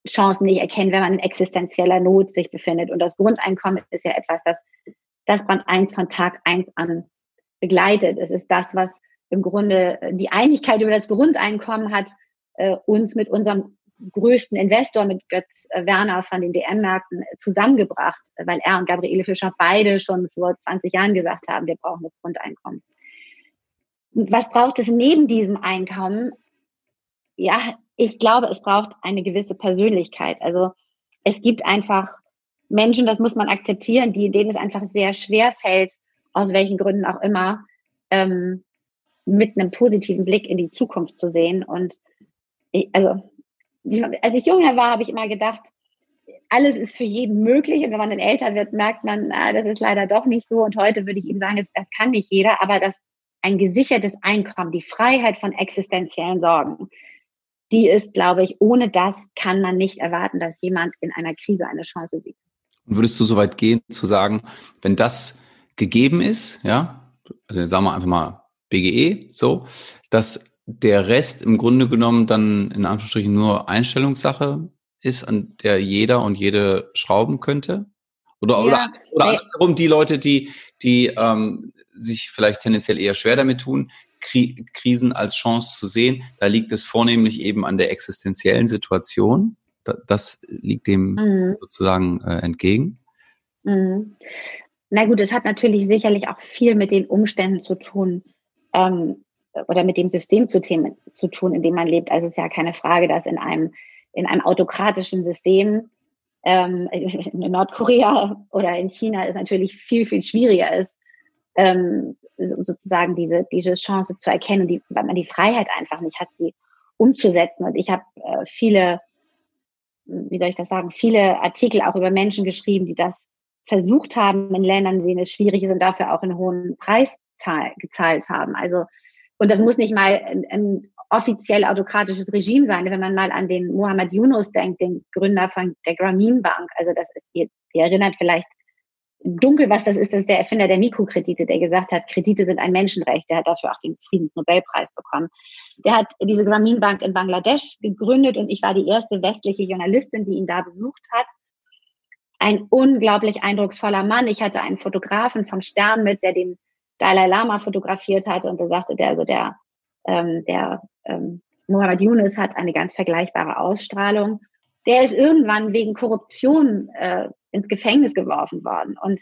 C: Chancen nicht erkennen, wenn man in existenzieller Not sich befindet. Und das Grundeinkommen ist ja etwas, das das Band 1 von Tag 1 an begleitet. Es ist das, was im Grunde die Einigkeit über das Grundeinkommen hat äh, uns mit unserem größten Investor, mit Götz Werner von den DM-Märkten zusammengebracht, weil er und Gabriele Fischer beide schon vor 20 Jahren gesagt haben, wir brauchen das Grundeinkommen. Was braucht es neben diesem Einkommen? Ja, ich glaube, es braucht eine gewisse Persönlichkeit. Also es gibt einfach Menschen, das muss man akzeptieren, die, denen es einfach sehr schwer fällt, aus welchen Gründen auch immer, ähm, mit einem positiven Blick in die Zukunft zu sehen. Und ich, also, als ich jünger war, habe ich immer gedacht, alles ist für jeden möglich. Und wenn man dann älter wird, merkt man, na, das ist leider doch nicht so. Und heute würde ich Ihnen sagen, das kann nicht jeder, aber das ein gesichertes Einkommen, die Freiheit von existenziellen Sorgen, die ist, glaube ich, ohne das kann man nicht erwarten, dass jemand in einer Krise eine Chance sieht.
B: Würdest du so weit gehen, zu sagen, wenn das gegeben ist, ja, also sagen wir einfach mal BGE, so, dass der Rest im Grunde genommen dann in Anführungsstrichen nur Einstellungssache ist, an der jeder und jede schrauben könnte? Oder, ja, oder, oder andersherum die Leute, die, die ähm, sich vielleicht tendenziell eher schwer damit tun, Kri Krisen als Chance zu sehen, da liegt es vornehmlich eben an der existenziellen Situation das liegt dem mhm. sozusagen äh, entgegen?
C: Mhm. Na gut, es hat natürlich sicherlich auch viel mit den Umständen zu tun ähm, oder mit dem System zu, Themen, zu tun, in dem man lebt. Also es ist ja keine Frage, dass in einem, in einem autokratischen System ähm, in Nordkorea oder in China es natürlich viel, viel schwieriger ist, ähm, sozusagen diese, diese Chance zu erkennen, die, weil man die Freiheit einfach nicht hat, sie umzusetzen. Und ich habe äh, viele wie soll ich das sagen, viele Artikel auch über Menschen geschrieben, die das versucht haben in Ländern, in denen es schwierig ist und dafür auch einen hohen Preis gezahlt haben. Also, und das muss nicht mal ein, ein offiziell autokratisches Regime sein. Wenn man mal an den Muhammad Yunus denkt, den Gründer von der Grameen Bank, also das ist, ihr, ihr erinnert vielleicht dunkel, was das ist, das ist der Erfinder der Mikrokredite, der gesagt hat, Kredite sind ein Menschenrecht. Der hat dafür auch den Friedensnobelpreis bekommen. Der hat diese Grameen Bank in Bangladesch gegründet und ich war die erste westliche Journalistin, die ihn da besucht hat. Ein unglaublich eindrucksvoller Mann. Ich hatte einen Fotografen vom Stern mit, der den Dalai Lama fotografiert hat und da sagte der, also der, ähm, der ähm, Muhammad Yunus hat eine ganz vergleichbare Ausstrahlung. Der ist irgendwann wegen Korruption äh, ins Gefängnis geworfen worden. Und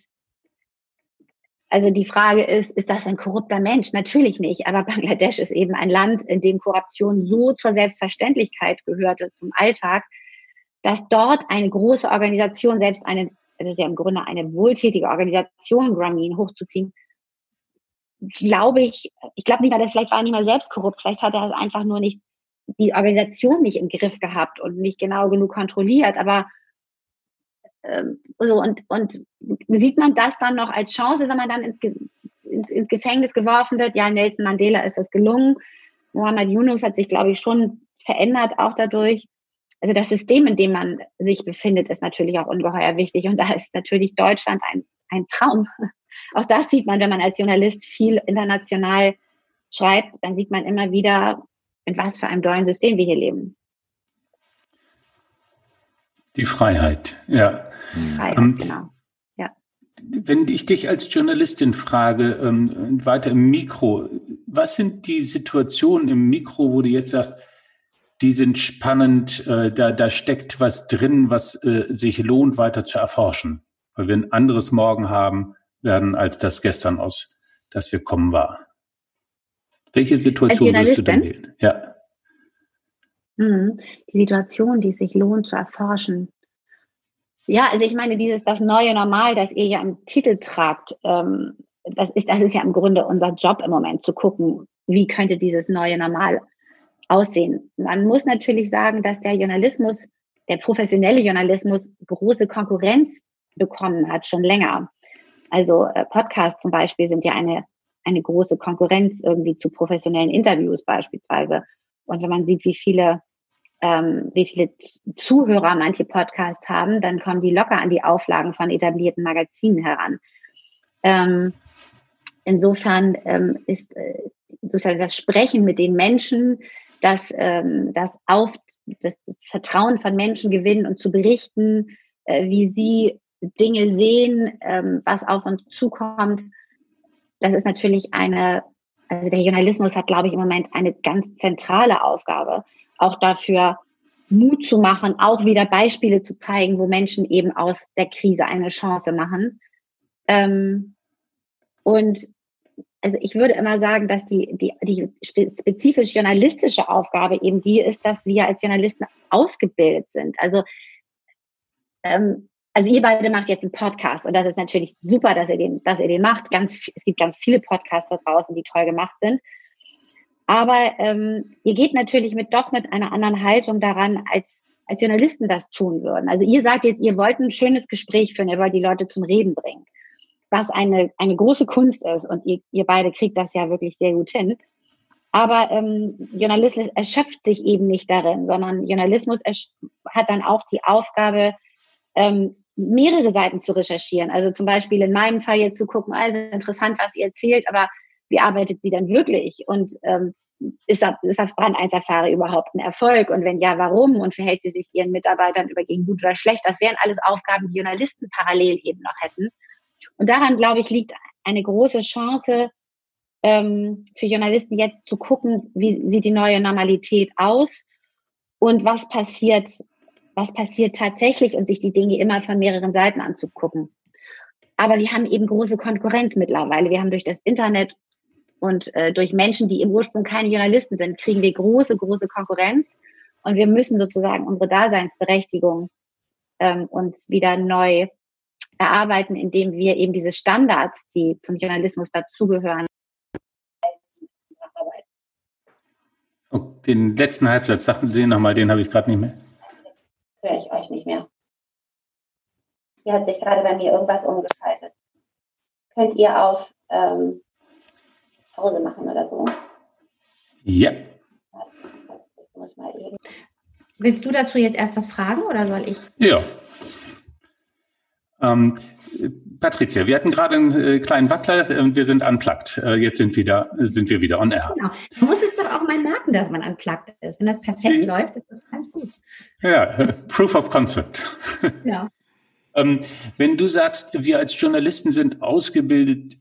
C: also die Frage ist, ist das ein korrupter Mensch? Natürlich nicht. Aber Bangladesch ist eben ein Land, in dem Korruption so zur Selbstverständlichkeit gehörte, zum Alltag, dass dort eine große Organisation, selbst eine, das ist ja im Grunde eine wohltätige Organisation, Grameen hochzuziehen, glaube ich, ich glaube nicht mal, dass vielleicht war er nicht mal selbst korrupt, vielleicht hat er einfach nur nicht die Organisation nicht im Griff gehabt und nicht genau genug kontrolliert, aber ähm, so und, und sieht man das dann noch als Chance, wenn man dann ins, ins, ins Gefängnis geworfen wird? Ja, Nelson Mandela ist das gelungen. Muhammad Yunus hat sich, glaube ich, schon verändert auch dadurch. Also das System, in dem man sich befindet, ist natürlich auch ungeheuer wichtig. Und da ist natürlich Deutschland ein, ein Traum. Auch das sieht man, wenn man als Journalist viel international schreibt, dann sieht man immer wieder, in was für einem tollen System wir hier leben.
A: Die Freiheit, ja. Freiheit, ähm, genau. Ja. Wenn ich dich als Journalistin frage, ähm, weiter im Mikro, was sind die Situationen im Mikro, wo du jetzt sagst, die sind spannend, äh, da, da steckt was drin, was äh, sich lohnt, weiter zu erforschen, weil wir ein anderes Morgen haben werden, als das gestern aus, das wir kommen war. Welche Situation würdest du denn wählen? Ja.
C: Mhm. Die Situation, die sich lohnt zu erforschen. Ja, also ich meine, dieses das neue Normal, das ihr ja im Titel tragt, ähm, das ist, das ist ja im Grunde unser Job im Moment, zu gucken, wie könnte dieses neue Normal aussehen. Man muss natürlich sagen, dass der Journalismus, der professionelle Journalismus große Konkurrenz bekommen hat, schon länger. Also äh, Podcasts zum Beispiel sind ja eine, eine große Konkurrenz irgendwie zu professionellen Interviews beispielsweise. Und wenn man sieht, wie viele, ähm, wie viele Zuhörer manche Podcasts haben, dann kommen die locker an die Auflagen von etablierten Magazinen heran. Ähm, insofern ähm, ist äh, sozusagen das Sprechen mit den Menschen, das, ähm, das auf das Vertrauen von Menschen gewinnen und zu berichten, äh, wie sie Dinge sehen, ähm, was auf uns zukommt. Das ist natürlich eine, also der Journalismus hat, glaube ich, im Moment eine ganz zentrale Aufgabe, auch dafür Mut zu machen, auch wieder Beispiele zu zeigen, wo Menschen eben aus der Krise eine Chance machen. Ähm, und also ich würde immer sagen, dass die, die, die spezifisch journalistische Aufgabe eben die ist, dass wir als Journalisten ausgebildet sind. Also ähm, also ihr beide macht jetzt einen Podcast und das ist natürlich super, dass ihr den, dass ihr den macht. Ganz, es gibt ganz viele Podcasts da draußen, die toll gemacht sind. Aber ähm, ihr geht natürlich mit doch mit einer anderen Haltung daran, als, als Journalisten das tun würden. Also ihr sagt jetzt, ihr wollt ein schönes Gespräch führen, ihr wollt die Leute zum Reden bringen. Was eine, eine große Kunst ist und ihr, ihr beide kriegt das ja wirklich sehr gut hin. Aber ähm, Journalismus erschöpft sich eben nicht darin, sondern Journalismus hat dann auch die Aufgabe, ähm, mehrere Seiten zu recherchieren. Also zum Beispiel in meinem Fall jetzt zu gucken, also interessant, was ihr erzählt, aber wie arbeitet sie dann wirklich? Und ähm, ist das, ist das Brand 1 Safari überhaupt ein Erfolg? Und wenn ja, warum? Und verhält sie sich ihren Mitarbeitern übergegen gut oder schlecht? Das wären alles Aufgaben, die Journalisten parallel eben noch hätten. Und daran, glaube ich, liegt eine große Chance ähm, für Journalisten jetzt zu gucken, wie sieht die neue Normalität aus und was passiert was passiert tatsächlich und sich die Dinge immer von mehreren Seiten anzugucken. Aber wir haben eben große Konkurrenz mittlerweile. Wir haben durch das Internet und äh, durch Menschen, die im Ursprung keine Journalisten sind, kriegen wir große, große Konkurrenz. Und wir müssen sozusagen unsere Daseinsberechtigung ähm, uns wieder neu erarbeiten, indem wir eben diese Standards, die zum Journalismus dazugehören,
A: oh, den letzten Halbsatz, sag mir den nochmal, den habe ich gerade nicht mehr
C: höre ich euch nicht mehr. Hier hat sich gerade bei mir irgendwas umgeschaltet. Könnt ihr auf ähm, Pause machen oder so?
A: Ja.
C: Willst du dazu jetzt erst was fragen oder soll ich?
A: Ja. Ähm, Patricia, wir hatten gerade einen äh, kleinen Wackler und wir sind unplugged. Äh, jetzt sind, wieder, sind wir wieder on air. Genau.
C: Man muss es doch auch mal merken, dass man unplugged ist. Wenn das perfekt läuft, ist das ganz gut.
A: Ja, äh, Proof of Concept. Ja. ähm, wenn du sagst, wir als Journalisten sind ausgebildet,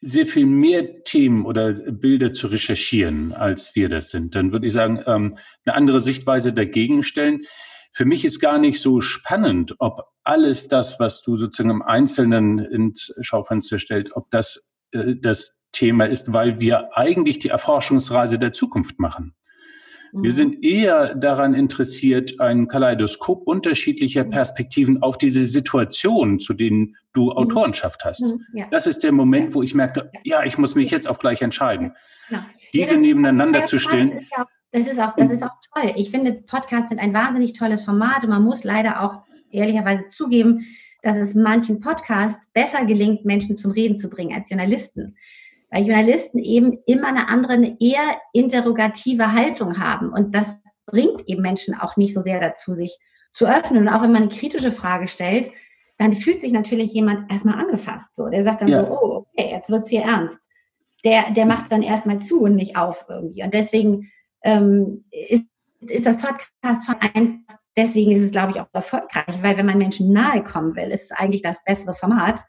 A: sehr viel mehr Themen oder Bilder zu recherchieren, als wir das sind, dann würde ich sagen, ähm, eine andere Sichtweise dagegen stellen für mich ist gar nicht so spannend, ob alles das, was du sozusagen im Einzelnen ins Schaufenster stellst, ob das äh, das Thema ist, weil wir eigentlich die Erforschungsreise der Zukunft machen. Wir mhm. sind eher daran interessiert, ein Kaleidoskop unterschiedlicher mhm. Perspektiven auf diese Situation, zu denen du mhm. Autorenschaft hast. Ja. Das ist der Moment, wo ich merkte, ja, ich muss mich jetzt auch gleich entscheiden. Genau. Diese ja, nebeneinander zu stellen.
C: Ja das ist auch, das ist auch toll. Ich finde, Podcasts sind ein wahnsinnig tolles Format und man muss leider auch ehrlicherweise zugeben, dass es manchen Podcasts besser gelingt, Menschen zum Reden zu bringen als Journalisten. Weil Journalisten eben immer eine andere, eine eher interrogative Haltung haben. Und das bringt eben Menschen auch nicht so sehr dazu, sich zu öffnen. Und auch wenn man eine kritische Frage stellt, dann fühlt sich natürlich jemand erstmal angefasst. So, der sagt dann ja. so, oh, okay, jetzt wird's hier ernst. Der, der macht dann erstmal zu und nicht auf irgendwie. Und deswegen ähm, ist, ist das Podcast von eins, deswegen ist es, glaube ich, auch erfolgreich, weil wenn man Menschen nahe kommen will, ist es eigentlich das bessere Format.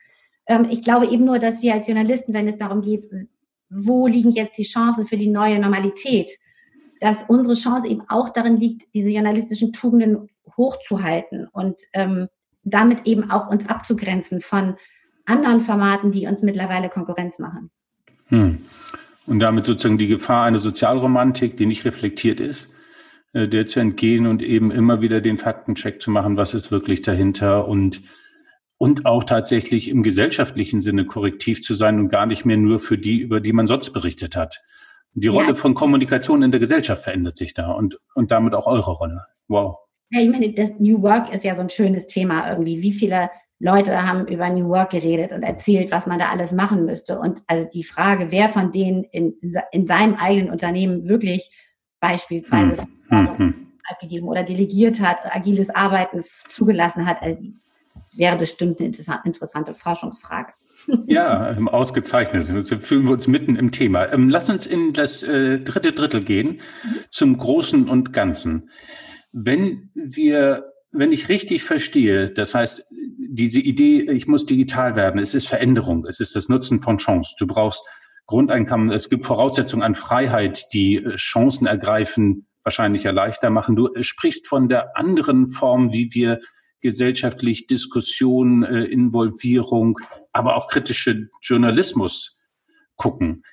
C: Ähm, ich glaube eben nur, dass wir als Journalisten, wenn es darum geht, wo liegen jetzt die Chancen für die neue Normalität, dass unsere Chance eben auch darin liegt, diese journalistischen Tugenden hochzuhalten und ähm, damit eben auch uns abzugrenzen von anderen Formaten, die uns mittlerweile Konkurrenz machen.
A: Hm und damit sozusagen die Gefahr einer Sozialromantik, die nicht reflektiert ist, äh, der zu entgehen und eben immer wieder den Faktencheck zu machen, was ist wirklich dahinter und und auch tatsächlich im gesellschaftlichen Sinne korrektiv zu sein und gar nicht mehr nur für die, über die man sonst berichtet hat. Die Rolle ja. von Kommunikation in der Gesellschaft verändert sich da und, und damit auch eure Rolle. Wow.
C: Ja, ich meine, das New Work ist ja so ein schönes Thema irgendwie. Wie viele Leute haben über New Work geredet und erzählt, was man da alles machen müsste. Und also die Frage, wer von denen in, in seinem eigenen Unternehmen wirklich beispielsweise hm. Hm. abgegeben oder delegiert hat, agiles Arbeiten zugelassen hat, also wäre bestimmt eine interessante Forschungsfrage.
A: Ja, ähm, ausgezeichnet. Jetzt fühlen wir uns mitten im Thema. Ähm, lass uns in das äh, dritte Drittel gehen, zum Großen und Ganzen. Wenn wir, wenn ich richtig verstehe, das heißt, diese Idee, ich muss digital werden, es ist Veränderung, es ist das Nutzen von Chance. Du brauchst Grundeinkommen, es gibt Voraussetzungen an Freiheit, die äh, Chancen ergreifen, wahrscheinlich ja leichter machen. Du äh, sprichst von der anderen Form, wie wir gesellschaftlich Diskussion, äh, Involvierung, aber auch kritische Journalismus gucken.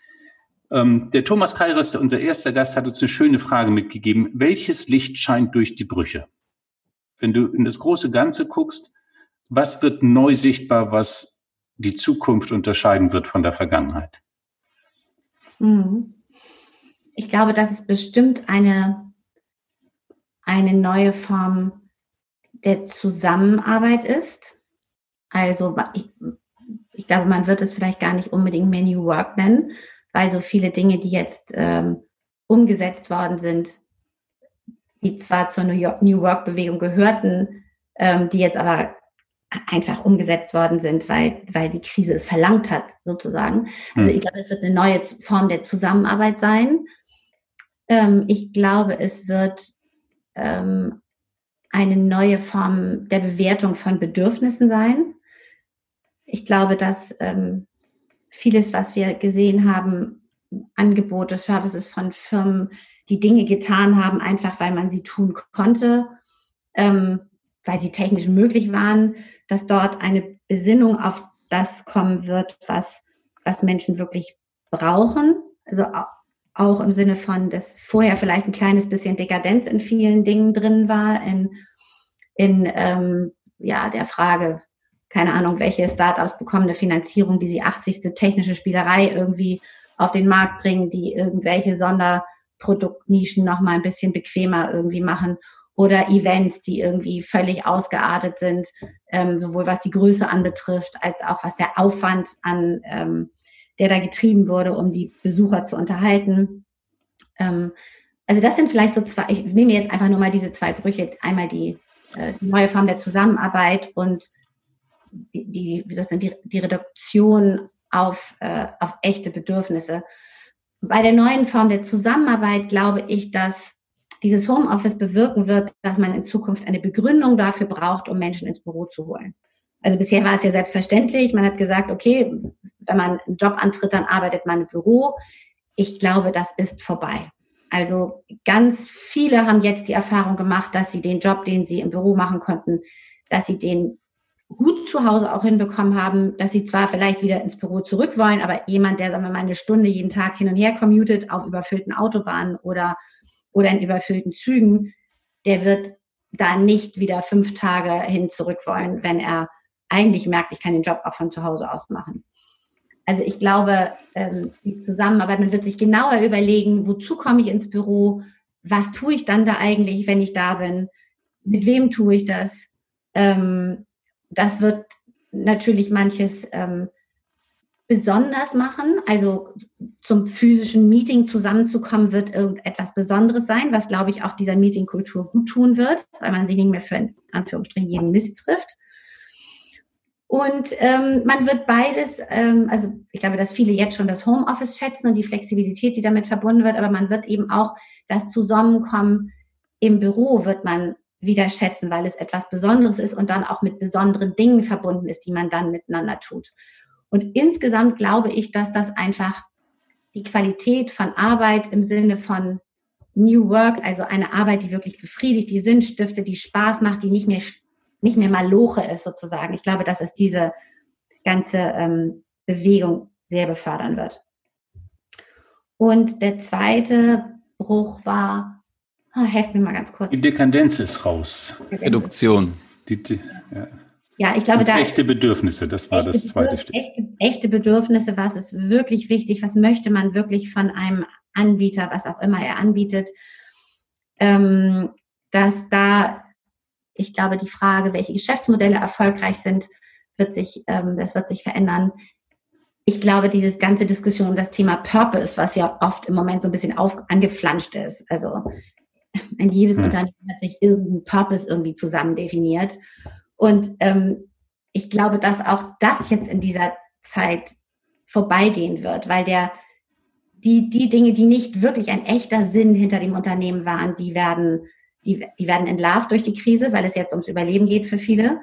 A: Ähm, der Thomas Kairos, unser erster Gast, hat uns eine schöne Frage mitgegeben. Welches Licht scheint durch die Brüche? Wenn du in das große Ganze guckst, was wird neu sichtbar, was die Zukunft unterscheiden wird von der Vergangenheit?
C: Mhm. Ich glaube, dass es bestimmt eine, eine neue Form der Zusammenarbeit ist. Also ich, ich glaube, man wird es vielleicht gar nicht unbedingt New Work nennen, weil so viele Dinge, die jetzt ähm, umgesetzt worden sind, die zwar zur New, Work Bewegung gehörten, ähm, die jetzt aber einfach umgesetzt worden sind, weil, weil die Krise es verlangt hat, sozusagen. Also hm. ich glaube, es wird eine neue Form der Zusammenarbeit sein. Ähm, ich glaube, es wird ähm, eine neue Form der Bewertung von Bedürfnissen sein. Ich glaube, dass ähm, vieles, was wir gesehen haben, Angebote, Services von Firmen, die Dinge getan haben, einfach weil man sie tun konnte, ähm, weil sie technisch möglich waren, dass dort eine Besinnung auf das kommen wird, was, was Menschen wirklich brauchen. Also auch im Sinne von, dass vorher vielleicht ein kleines bisschen Dekadenz in vielen Dingen drin war, in, in ähm, ja, der Frage, keine Ahnung, welche Startups bekommen eine Finanzierung, die sie 80. technische Spielerei irgendwie auf den Markt bringen, die irgendwelche Sonderproduktnischen noch mal ein bisschen bequemer irgendwie machen oder Events, die irgendwie völlig ausgeartet sind, ähm, sowohl was die Größe anbetrifft, als auch was der Aufwand an ähm, der da getrieben wurde, um die Besucher zu unterhalten. Ähm, also das sind vielleicht so zwei, ich nehme jetzt einfach nur mal diese zwei Brüche, einmal die, äh, die neue Form der Zusammenarbeit und die, die, die, die Reduktion auf, äh, auf echte Bedürfnisse. Bei der neuen Form der Zusammenarbeit glaube ich, dass dieses Homeoffice bewirken wird, dass man in Zukunft eine Begründung dafür braucht, um Menschen ins Büro zu holen. Also bisher war es ja selbstverständlich. Man hat gesagt, okay, wenn man einen Job antritt, dann arbeitet man im Büro. Ich glaube, das ist vorbei. Also ganz viele haben jetzt die Erfahrung gemacht, dass sie den Job, den sie im Büro machen konnten, dass sie den gut zu Hause auch hinbekommen haben, dass sie zwar vielleicht wieder ins Büro zurück wollen, aber jemand, der, sagen wir mal, eine Stunde jeden Tag hin und her commutet auf überfüllten Autobahnen oder, oder in überfüllten Zügen, der wird da nicht wieder fünf Tage hin zurück wollen, wenn er eigentlich merkt, ich kann den Job auch von zu Hause aus machen. Also ich glaube, ähm, die Zusammenarbeit, man wird sich genauer überlegen, wozu komme ich ins Büro, was tue ich dann da eigentlich, wenn ich da bin, mit wem tue ich das. Ähm, das wird natürlich manches ähm, besonders machen. Also zum physischen Meeting zusammenzukommen, wird irgendetwas Besonderes sein, was, glaube ich, auch dieser Meetingkultur gut tun wird, weil man sich nicht mehr für in Anführungsstrichen jeden Mist trifft. Und ähm, man wird beides, ähm, also ich glaube, dass viele jetzt schon das Homeoffice schätzen und die Flexibilität, die damit verbunden wird, aber man wird eben auch das Zusammenkommen im Büro wird man wieder schätzen, weil es etwas Besonderes ist und dann auch mit besonderen Dingen verbunden ist, die man dann miteinander tut. Und insgesamt glaube ich, dass das einfach die Qualität von Arbeit im Sinne von New Work, also eine Arbeit, die wirklich befriedigt, die Sinn stiftet, die Spaß macht, die nicht mehr nicht mehr mal Loche ist sozusagen. Ich glaube, dass es diese ganze ähm, Bewegung sehr befördern wird. Und der zweite Bruch war, oh, helft mir mal ganz kurz.
A: Die Dekadenz ist raus.
B: Reduktion. Die,
C: die, ja. ja. ich glaube, Und da.
A: Echte Bedürfnisse, das war das zweite
C: Stück. Echte, echte Bedürfnisse, was ist wirklich wichtig, was möchte man wirklich von einem Anbieter, was auch immer er anbietet, ähm, dass da, ich glaube, die Frage, welche Geschäftsmodelle erfolgreich sind, wird sich, ähm, das wird sich verändern. Ich glaube, diese ganze Diskussion um das Thema Purpose, was ja oft im Moment so ein bisschen auf, angeflanscht ist. Also jedes hm. Unternehmen hat sich irgendeinen Purpose irgendwie zusammen definiert. Und ähm, ich glaube, dass auch das jetzt in dieser Zeit vorbeigehen wird, weil der die, die Dinge, die nicht wirklich ein echter Sinn hinter dem Unternehmen waren, die werden, die, die werden entlarvt durch die Krise, weil es jetzt ums Überleben geht für viele.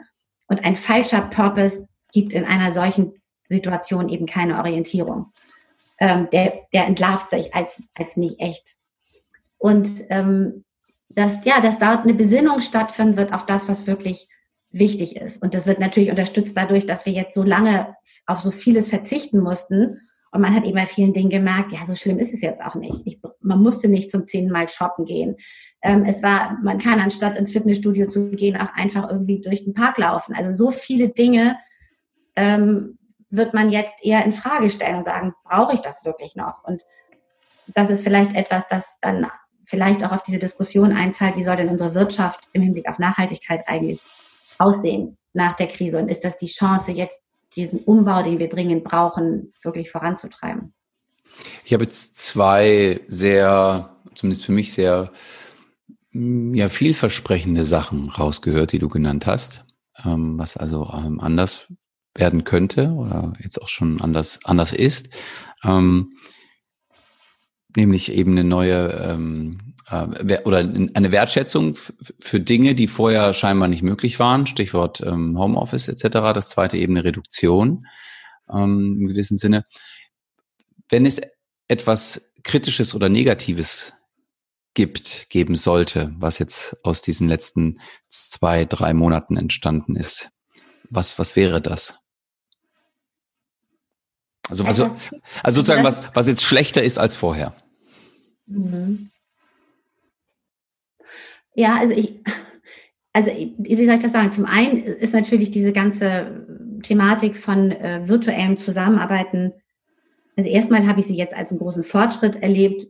C: Und ein falscher Purpose gibt in einer solchen Situation eben keine Orientierung. Ähm, der, der entlarvt sich als, als nicht echt. Und ähm, dass, ja, dass dort eine Besinnung stattfinden wird auf das, was wirklich wichtig ist. Und das wird natürlich unterstützt dadurch, dass wir jetzt so lange auf so vieles verzichten mussten. Und man hat eben bei vielen Dingen gemerkt, ja, so schlimm ist es jetzt auch nicht. Ich, man musste nicht zum zehnten Mal shoppen gehen. Ähm, es war, man kann anstatt ins Fitnessstudio zu gehen, auch einfach irgendwie durch den Park laufen. Also so viele Dinge ähm, wird man jetzt eher in Frage stellen und sagen, brauche ich das wirklich noch? Und das ist vielleicht etwas, das dann vielleicht auch auf diese Diskussion einzahlt, wie soll denn unsere Wirtschaft im Hinblick auf Nachhaltigkeit eigentlich aussehen nach der Krise? Und ist das die Chance, jetzt diesen Umbau, den wir dringend brauchen, wirklich voranzutreiben?
B: Ich habe jetzt zwei sehr, zumindest für mich sehr mm, ja, vielversprechende Sachen rausgehört, die du genannt hast, ähm, was also ähm, anders werden könnte oder jetzt auch schon anders, anders ist. Ähm, nämlich eben eine neue ähm, äh, oder eine Wertschätzung für Dinge, die vorher scheinbar nicht möglich waren, Stichwort ähm, Homeoffice etc. Das zweite eben eine Reduktion ähm, im gewissen Sinne. Wenn es etwas Kritisches oder Negatives gibt, geben sollte, was jetzt aus diesen letzten zwei, drei Monaten entstanden ist, was, was wäre das? Also, also, also sozusagen, was, was jetzt schlechter ist als vorher. Mhm.
C: Ja, also ich, also wie soll ich das sagen? Zum einen ist natürlich diese ganze Thematik von äh, virtuellem Zusammenarbeiten, also erstmal habe ich sie jetzt als einen großen Fortschritt erlebt,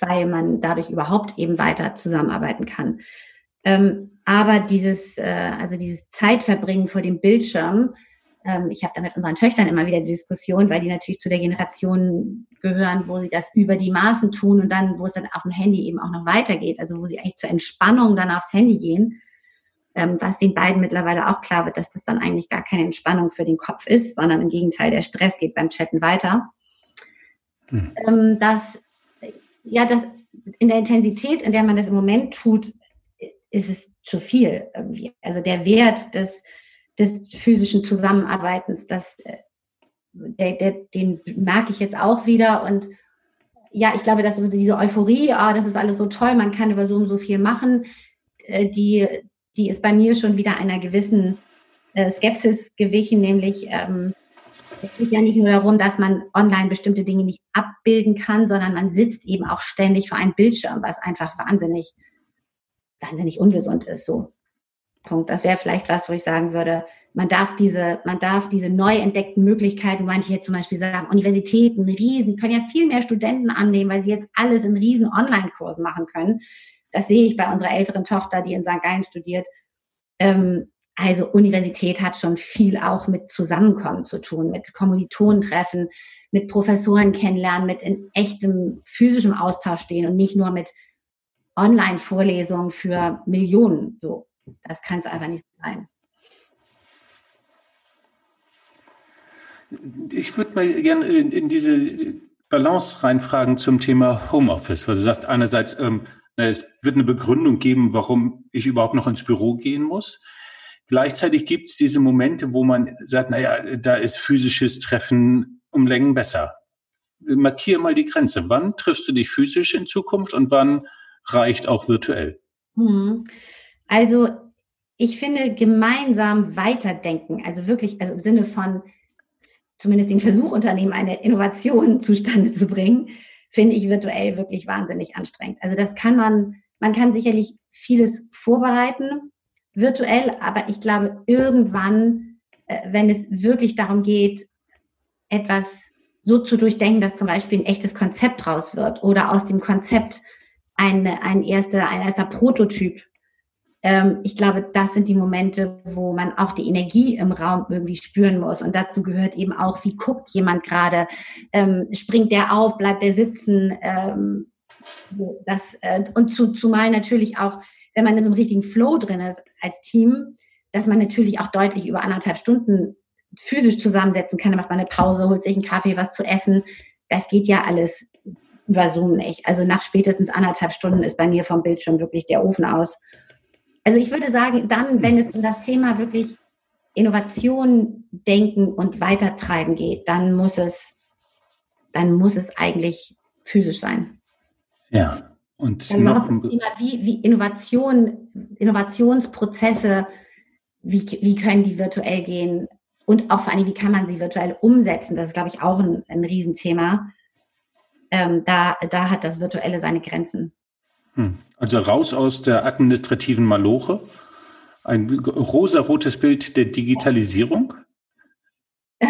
C: weil man dadurch überhaupt eben weiter zusammenarbeiten kann. Ähm, aber dieses, äh, also dieses Zeitverbringen vor dem Bildschirm, ähm, ich habe da mit unseren Töchtern immer wieder die Diskussion, weil die natürlich zu der Generation gehören, wo sie das über die Maßen tun und dann, wo es dann auf dem Handy eben auch noch weitergeht, also wo sie eigentlich zur Entspannung dann aufs Handy gehen, ähm, was den beiden mittlerweile auch klar wird, dass das dann eigentlich gar keine Entspannung für den Kopf ist, sondern im Gegenteil, der Stress geht beim Chatten weiter. Hm. Ähm, dass, ja, das in der Intensität, in der man das im Moment tut, ist es zu viel irgendwie. Also der Wert des, des physischen Zusammenarbeitens. Das, äh, der, der, den merke ich jetzt auch wieder. Und ja, ich glaube, dass diese Euphorie, ah, das ist alles so toll, man kann über so und so viel machen, äh, die, die ist bei mir schon wieder einer gewissen äh, Skepsis gewichen, nämlich ähm, es geht ja nicht nur darum, dass man online bestimmte Dinge nicht abbilden kann, sondern man sitzt eben auch ständig vor einem Bildschirm, was einfach wahnsinnig, wahnsinnig ungesund ist. So. Punkt. Das wäre vielleicht was, wo ich sagen würde, man darf diese, man darf diese neu entdeckten Möglichkeiten, manche jetzt zum Beispiel sagen, Universitäten, Riesen, die können ja viel mehr Studenten annehmen, weil sie jetzt alles in riesen Online-Kursen machen können. Das sehe ich bei unserer älteren Tochter, die in St. Gallen studiert. Ähm, also Universität hat schon viel auch mit Zusammenkommen zu tun, mit Kommilitonentreffen, mit Professoren kennenlernen, mit in echtem physischem Austausch stehen und nicht nur mit Online-Vorlesungen für Millionen. So. Das kann es einfach nicht sein.
A: Ich würde mal gerne in, in, diese Balance reinfragen zum Thema Homeoffice. Also du sagst einerseits, ähm, es wird eine Begründung geben, warum ich überhaupt noch ins Büro gehen muss. Gleichzeitig gibt es diese Momente, wo man sagt, naja, da ist physisches Treffen um Längen besser. Markiere mal die Grenze. Wann triffst du dich physisch in Zukunft und wann reicht auch virtuell? Hm.
C: Also ich finde gemeinsam weiterdenken, also wirklich, also im Sinne von zumindest den Versuch unternehmen, eine Innovation zustande zu bringen, finde ich virtuell wirklich wahnsinnig anstrengend. Also das kann man, man kann sicherlich vieles vorbereiten virtuell, aber ich glaube, irgendwann, äh, wenn es wirklich darum geht, etwas so zu durchdenken, dass zum Beispiel ein echtes Konzept raus wird oder aus dem Konzept ein, ein, erster, ein erster Prototyp. Ähm, ich glaube, das sind die Momente, wo man auch die Energie im Raum irgendwie spüren muss. Und dazu gehört eben auch, wie guckt jemand gerade? Ähm, springt der auf? Bleibt der sitzen? Ähm, das, äh, und zu, zumal natürlich auch, wenn man in so einem richtigen Flow drin ist als Team, dass man natürlich auch deutlich über anderthalb Stunden physisch zusammensetzen kann. Dann macht man eine Pause, holt sich einen Kaffee, was zu essen. Das geht ja alles über Zoom nicht. Also nach spätestens anderthalb Stunden ist bei mir vom Bildschirm wirklich der Ofen aus. Also ich würde sagen, dann, wenn es um das Thema wirklich Innovation denken und weitertreiben geht, dann muss es, dann muss es eigentlich physisch sein.
A: Ja. Und
C: dann noch Thema, wie, wie Innovation, Innovationsprozesse, wie, wie können die virtuell gehen? Und auch vor allem, wie kann man sie virtuell umsetzen? Das ist, glaube ich, auch ein, ein Riesenthema. Ähm, da, da hat das Virtuelle seine Grenzen.
A: Hm. Also raus aus der administrativen Maloche. Ein rosa-rotes Bild der Digitalisierung.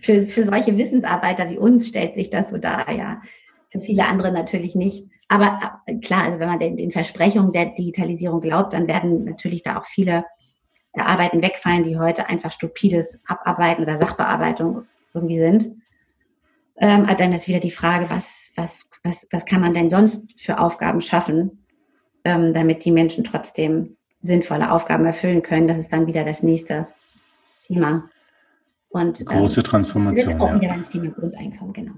C: für, für solche Wissensarbeiter wie uns stellt sich das so dar, ja. Für viele andere natürlich nicht. Aber äh, klar, also wenn man den, den Versprechungen der Digitalisierung glaubt, dann werden natürlich da auch viele Arbeiten wegfallen, die heute einfach stupides Abarbeiten oder Sachbearbeitung irgendwie sind. Ähm, dann ist wieder die Frage, was, was, was, was kann man denn sonst für Aufgaben schaffen, ähm, damit die Menschen trotzdem sinnvolle Aufgaben erfüllen können. Das ist dann wieder das nächste Thema.
A: Und, Große ähm, Transformation. Auch wieder beim Thema
B: Grundeinkommen, genau.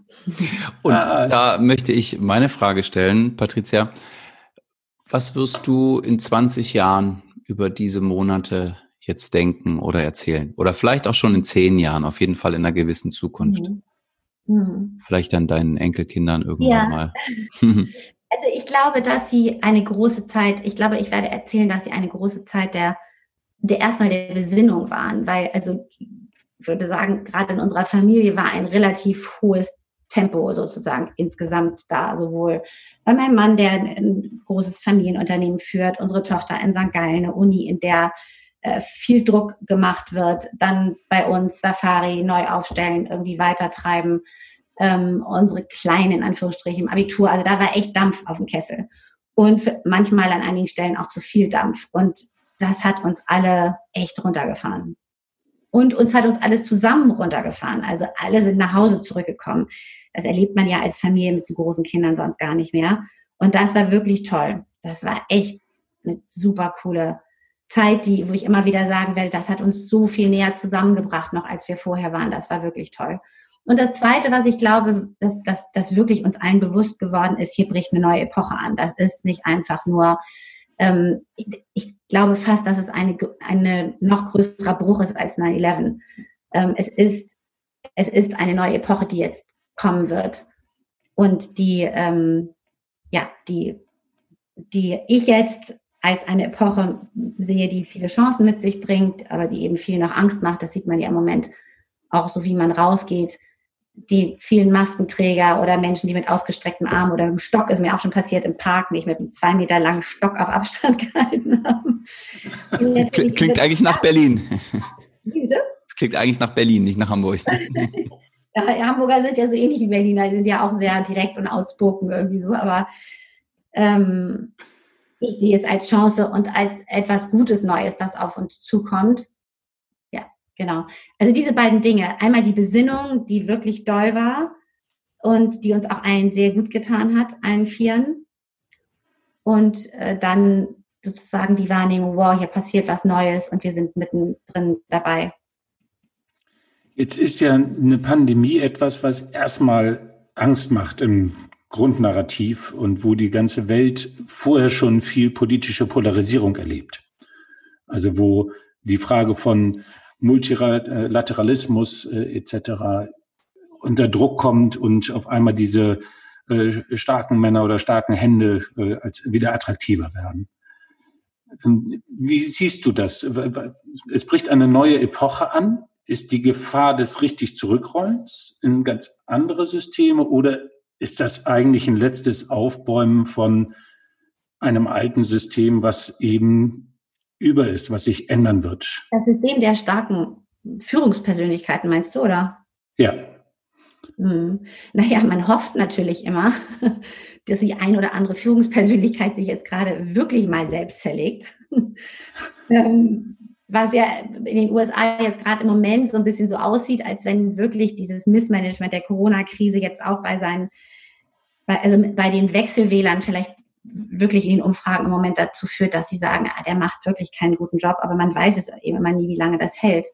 B: Und ah. da möchte ich meine Frage stellen, Patricia. Was wirst du in 20 Jahren über diese Monate jetzt denken oder erzählen? Oder vielleicht auch schon in zehn Jahren, auf jeden Fall in einer gewissen Zukunft. Mhm. Mhm. Vielleicht dann deinen Enkelkindern irgendwann ja. mal.
C: also ich glaube, dass sie eine große Zeit, ich glaube, ich werde erzählen, dass sie eine große Zeit der, der erstmal der Besinnung waren, weil, also ich würde sagen, gerade in unserer Familie war ein relativ hohes Tempo sozusagen insgesamt da, sowohl bei meinem Mann, der ein großes Familienunternehmen führt, unsere Tochter in St. Gallen, eine Uni, in der viel Druck gemacht wird, dann bei uns Safari neu aufstellen, irgendwie weitertreiben, ähm, unsere kleinen, in Anführungsstrichen, im Abitur. Also da war echt Dampf auf dem Kessel. Und manchmal an einigen Stellen auch zu viel Dampf. Und das hat uns alle echt runtergefahren. Und uns hat uns alles zusammen runtergefahren. Also alle sind nach Hause zurückgekommen. Das erlebt man ja als Familie mit so großen Kindern sonst gar nicht mehr. Und das war wirklich toll. Das war echt eine super coole Zeit, die, wo ich immer wieder sagen werde, das hat uns so viel näher zusammengebracht, noch als wir vorher waren. Das war wirklich toll. Und das Zweite, was ich glaube, dass, dass, dass wirklich uns allen bewusst geworden ist, hier bricht eine neue Epoche an. Das ist nicht einfach nur, ähm, ich glaube fast, dass es eine, eine noch größerer Bruch ist als 9-11. Ähm, es, ist, es ist eine neue Epoche, die jetzt kommen wird. Und die, ähm, ja, die, die ich jetzt als eine Epoche sehe, die viele Chancen mit sich bringt, aber die eben viel noch Angst macht. Das sieht man ja im Moment auch so, wie man rausgeht. Die vielen Maskenträger oder Menschen, die mit ausgestrecktem Arm oder einem Stock, ist mir auch schon passiert im Park, nicht mit einem zwei Meter langen Stock auf Abstand gehalten haben.
B: Klingt, klingt eigentlich nach Berlin. Bitte? Das klingt eigentlich nach Berlin, nicht nach Hamburg.
C: ja, Hamburger sind ja so ähnlich wie Berliner, die sind ja auch sehr direkt und outspoken irgendwie so, aber ähm, ich sehe es als Chance und als etwas Gutes Neues, das auf uns zukommt. Ja, genau. Also diese beiden Dinge. Einmal die Besinnung, die wirklich doll war und die uns auch allen sehr gut getan hat, allen Vieren. Und äh, dann sozusagen die Wahrnehmung, wow, hier passiert was Neues und wir sind mittendrin dabei.
A: Jetzt ist ja eine Pandemie etwas, was erstmal Angst macht im Grundnarrativ und wo die ganze Welt vorher schon viel politische Polarisierung erlebt. Also wo die Frage von Multilateralismus äh, etc. unter Druck kommt und auf einmal diese äh, starken Männer oder starken Hände äh, als wieder attraktiver werden. Wie siehst du das? Es bricht eine neue Epoche an. Ist die Gefahr des richtig Zurückrollens in ganz andere Systeme oder ist das eigentlich ein letztes Aufbäumen von einem alten System, was eben über ist, was sich ändern wird.
C: Das System der starken Führungspersönlichkeiten, meinst du, oder?
A: Ja.
C: Hm. Naja, man hofft natürlich immer, dass die ein oder andere Führungspersönlichkeit sich jetzt gerade wirklich mal selbst zerlegt. ähm, was ja in den USA jetzt gerade im Moment so ein bisschen so aussieht, als wenn wirklich dieses Missmanagement der Corona-Krise jetzt auch bei seinen, also bei den Wechselwählern vielleicht wirklich in den Umfragen im Moment dazu führt, dass sie sagen, ah, der macht wirklich keinen guten Job, aber man weiß es eben immer nie, wie lange das hält.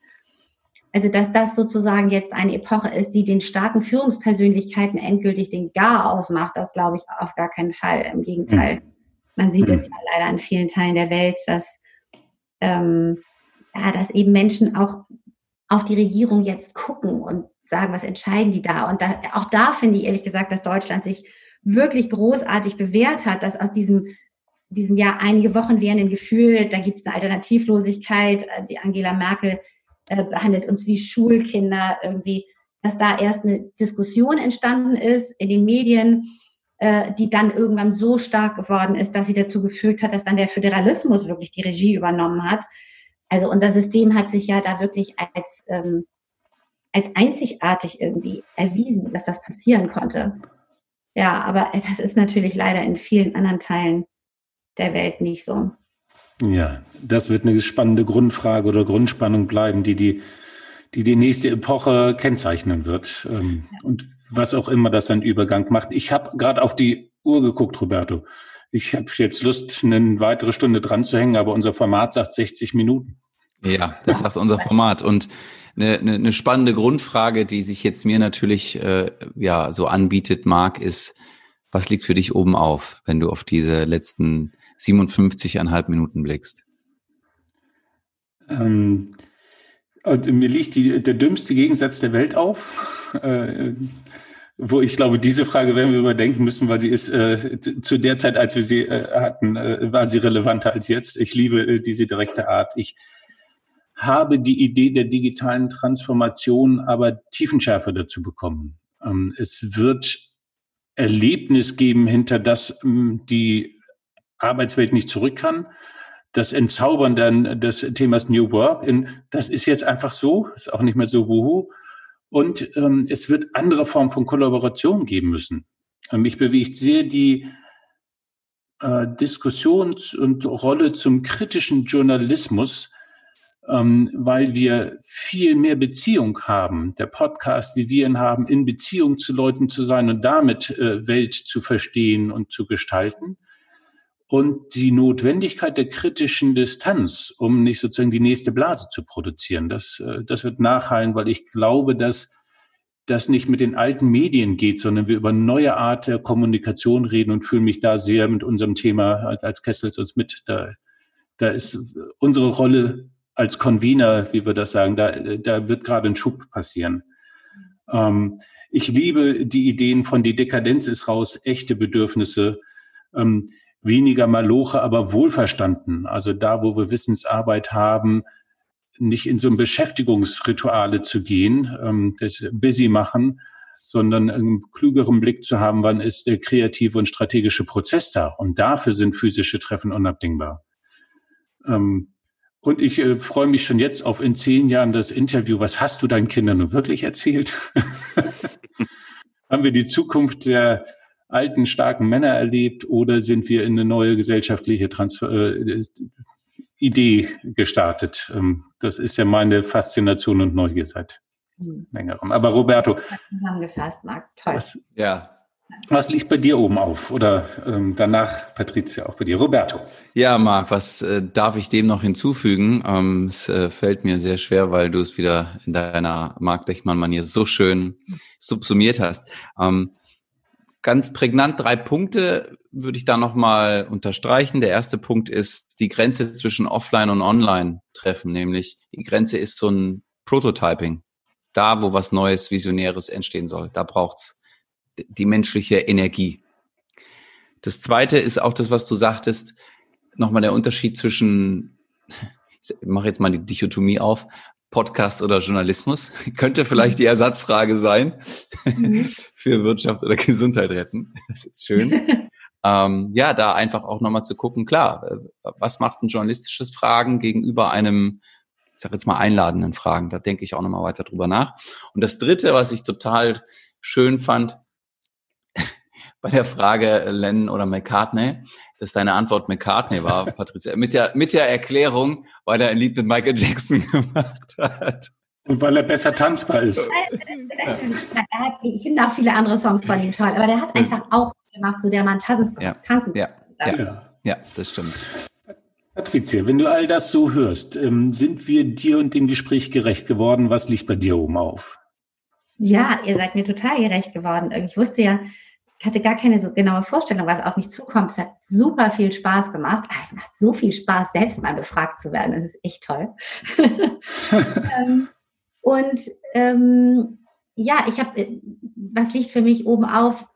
C: Also, dass das sozusagen jetzt eine Epoche ist, die den starken Führungspersönlichkeiten endgültig den Gar ausmacht, das glaube ich auf gar keinen Fall. Im Gegenteil. Mhm. Man sieht mhm. es ja leider in vielen Teilen der Welt, dass, ähm, ja, dass eben Menschen auch auf die Regierung jetzt gucken und sagen, was entscheiden die da? Und da, auch da finde ich ehrlich gesagt, dass Deutschland sich wirklich großartig bewährt hat, dass aus diesem diesem Jahr einige Wochen währenden Gefühl, da gibt es eine Alternativlosigkeit, äh, die Angela Merkel äh, behandelt uns wie Schulkinder irgendwie, dass da erst eine Diskussion entstanden ist in den Medien, äh, die dann irgendwann so stark geworden ist, dass sie dazu geführt hat, dass dann der Föderalismus wirklich die Regie übernommen hat. Also unser System hat sich ja da wirklich als, ähm, als einzigartig irgendwie erwiesen, dass das passieren konnte. Ja, aber das ist natürlich leider in vielen anderen Teilen der Welt nicht so.
A: Ja, das wird eine spannende Grundfrage oder Grundspannung bleiben, die die, die, die nächste Epoche kennzeichnen wird. Ähm, und was auch immer das ein Übergang macht. Ich habe gerade auf die Uhr geguckt, Roberto. Ich habe jetzt Lust, eine weitere Stunde dran zu hängen, aber unser Format sagt 60 Minuten.
B: Ja, das sagt unser Format. Und eine, eine, eine spannende Grundfrage, die sich jetzt mir natürlich äh, ja so anbietet, Marc, ist, was liegt für dich oben auf, wenn du auf diese letzten 57,5 Minuten blickst?
A: Ähm, mir liegt die, der dümmste Gegensatz der Welt auf, äh, wo ich glaube, diese Frage werden wir überdenken müssen, weil sie ist äh, zu der Zeit, als wir sie äh, hatten, äh, war sie relevanter als jetzt. Ich liebe äh, diese direkte Art. Ich habe die Idee der digitalen Transformation aber Tiefenschärfe dazu bekommen. Ähm, es wird Erlebnis geben, hinter das ähm, die Arbeitswelt nicht zurück kann. Das Entzaubern dann des Themas New Work, in, das ist jetzt einfach so, ist auch nicht mehr so wuhu. Und ähm, es wird andere Formen von Kollaboration geben müssen. Ähm, mich bewegt sehr die äh, Diskussions- und Rolle zum kritischen Journalismus, ähm, weil wir viel mehr Beziehung haben. Der Podcast, wie wir ihn haben, in Beziehung zu Leuten zu sein und damit äh, Welt zu verstehen und zu gestalten und die Notwendigkeit der kritischen Distanz, um nicht sozusagen die nächste Blase zu produzieren. Das, äh, das wird nachhallen, weil ich glaube, dass das nicht mit den alten Medien geht, sondern wir über neue Art der Kommunikation reden und fühle mich da sehr mit unserem Thema als, als Kessels uns mit. Da, da ist unsere Rolle als Convener, wie wir das sagen, da, da wird gerade ein Schub passieren. Ähm, ich liebe die Ideen von die Dekadenz ist raus, echte Bedürfnisse. Ähm, weniger Maloche, aber wohlverstanden. Also da, wo wir Wissensarbeit haben, nicht in so ein Beschäftigungsrituale zu gehen, ähm, das Busy machen, sondern einen klügeren Blick zu haben, wann ist der kreative und strategische Prozess da. Und dafür sind physische Treffen unabdingbar. Ähm, und ich äh, freue mich schon jetzt auf in zehn Jahren das Interview. Was hast du deinen Kindern nun wirklich erzählt? haben wir die Zukunft der alten, starken Männer erlebt oder sind wir in eine neue gesellschaftliche Transfer äh, Idee gestartet? Ähm, das ist ja meine Faszination und Neugier seit hm. längerem. Aber Roberto.
C: Zusammengefasst, Marc. Toll.
B: Was, ja.
A: Was liegt bei dir oben auf? Oder ähm, danach, Patricia, auch bei dir. Roberto.
B: Ja, Marc, was äh, darf ich dem noch hinzufügen? Ähm, es äh, fällt mir sehr schwer, weil du es wieder in deiner Marc Dechmann-Manier so schön subsumiert hast. Ähm, Ganz prägnant drei Punkte würde ich da nochmal unterstreichen. Der erste Punkt ist die Grenze zwischen Offline und Online treffen, nämlich die Grenze ist so ein Prototyping. Da, wo was Neues, Visionäres entstehen soll, da braucht's die menschliche Energie. Das zweite ist auch das, was du sagtest, nochmal der Unterschied zwischen, ich mache jetzt mal die Dichotomie auf, Podcast oder Journalismus? Könnte vielleicht die Ersatzfrage sein mhm. für Wirtschaft oder Gesundheit retten. Das ist schön. ähm, ja, da einfach auch nochmal zu gucken, klar, äh, was macht ein journalistisches Fragen gegenüber einem, ich sage jetzt mal einladenden Fragen? Da denke ich auch nochmal weiter drüber nach. Und das Dritte, was ich total schön fand bei der Frage Lennon oder McCartney, dass deine Antwort McCartney war, Patricia, mit der, mit der Erklärung, weil er ein Lied mit Michael Jackson gemacht hat.
A: Und weil er besser tanzbar ist.
C: ich finde auch viele andere Songs von ihm toll, aber der hat einfach auch gemacht, so der man tanzen,
B: ja.
C: tanzen
B: ja. Ja. ja, das stimmt.
A: Patricia, wenn du all das so hörst, ähm, sind wir dir und dem Gespräch gerecht geworden? Was liegt bei dir oben auf?
C: Ja, ihr seid mir total gerecht geworden. Ich wusste ja, ich hatte gar keine so genaue Vorstellung, was auf mich zukommt. Es hat super viel Spaß gemacht. Ah, es macht so viel Spaß, selbst mal befragt zu werden. Das ist echt toll. Ähm, und ähm, ja, ich habe, äh, was liegt für mich oben auf?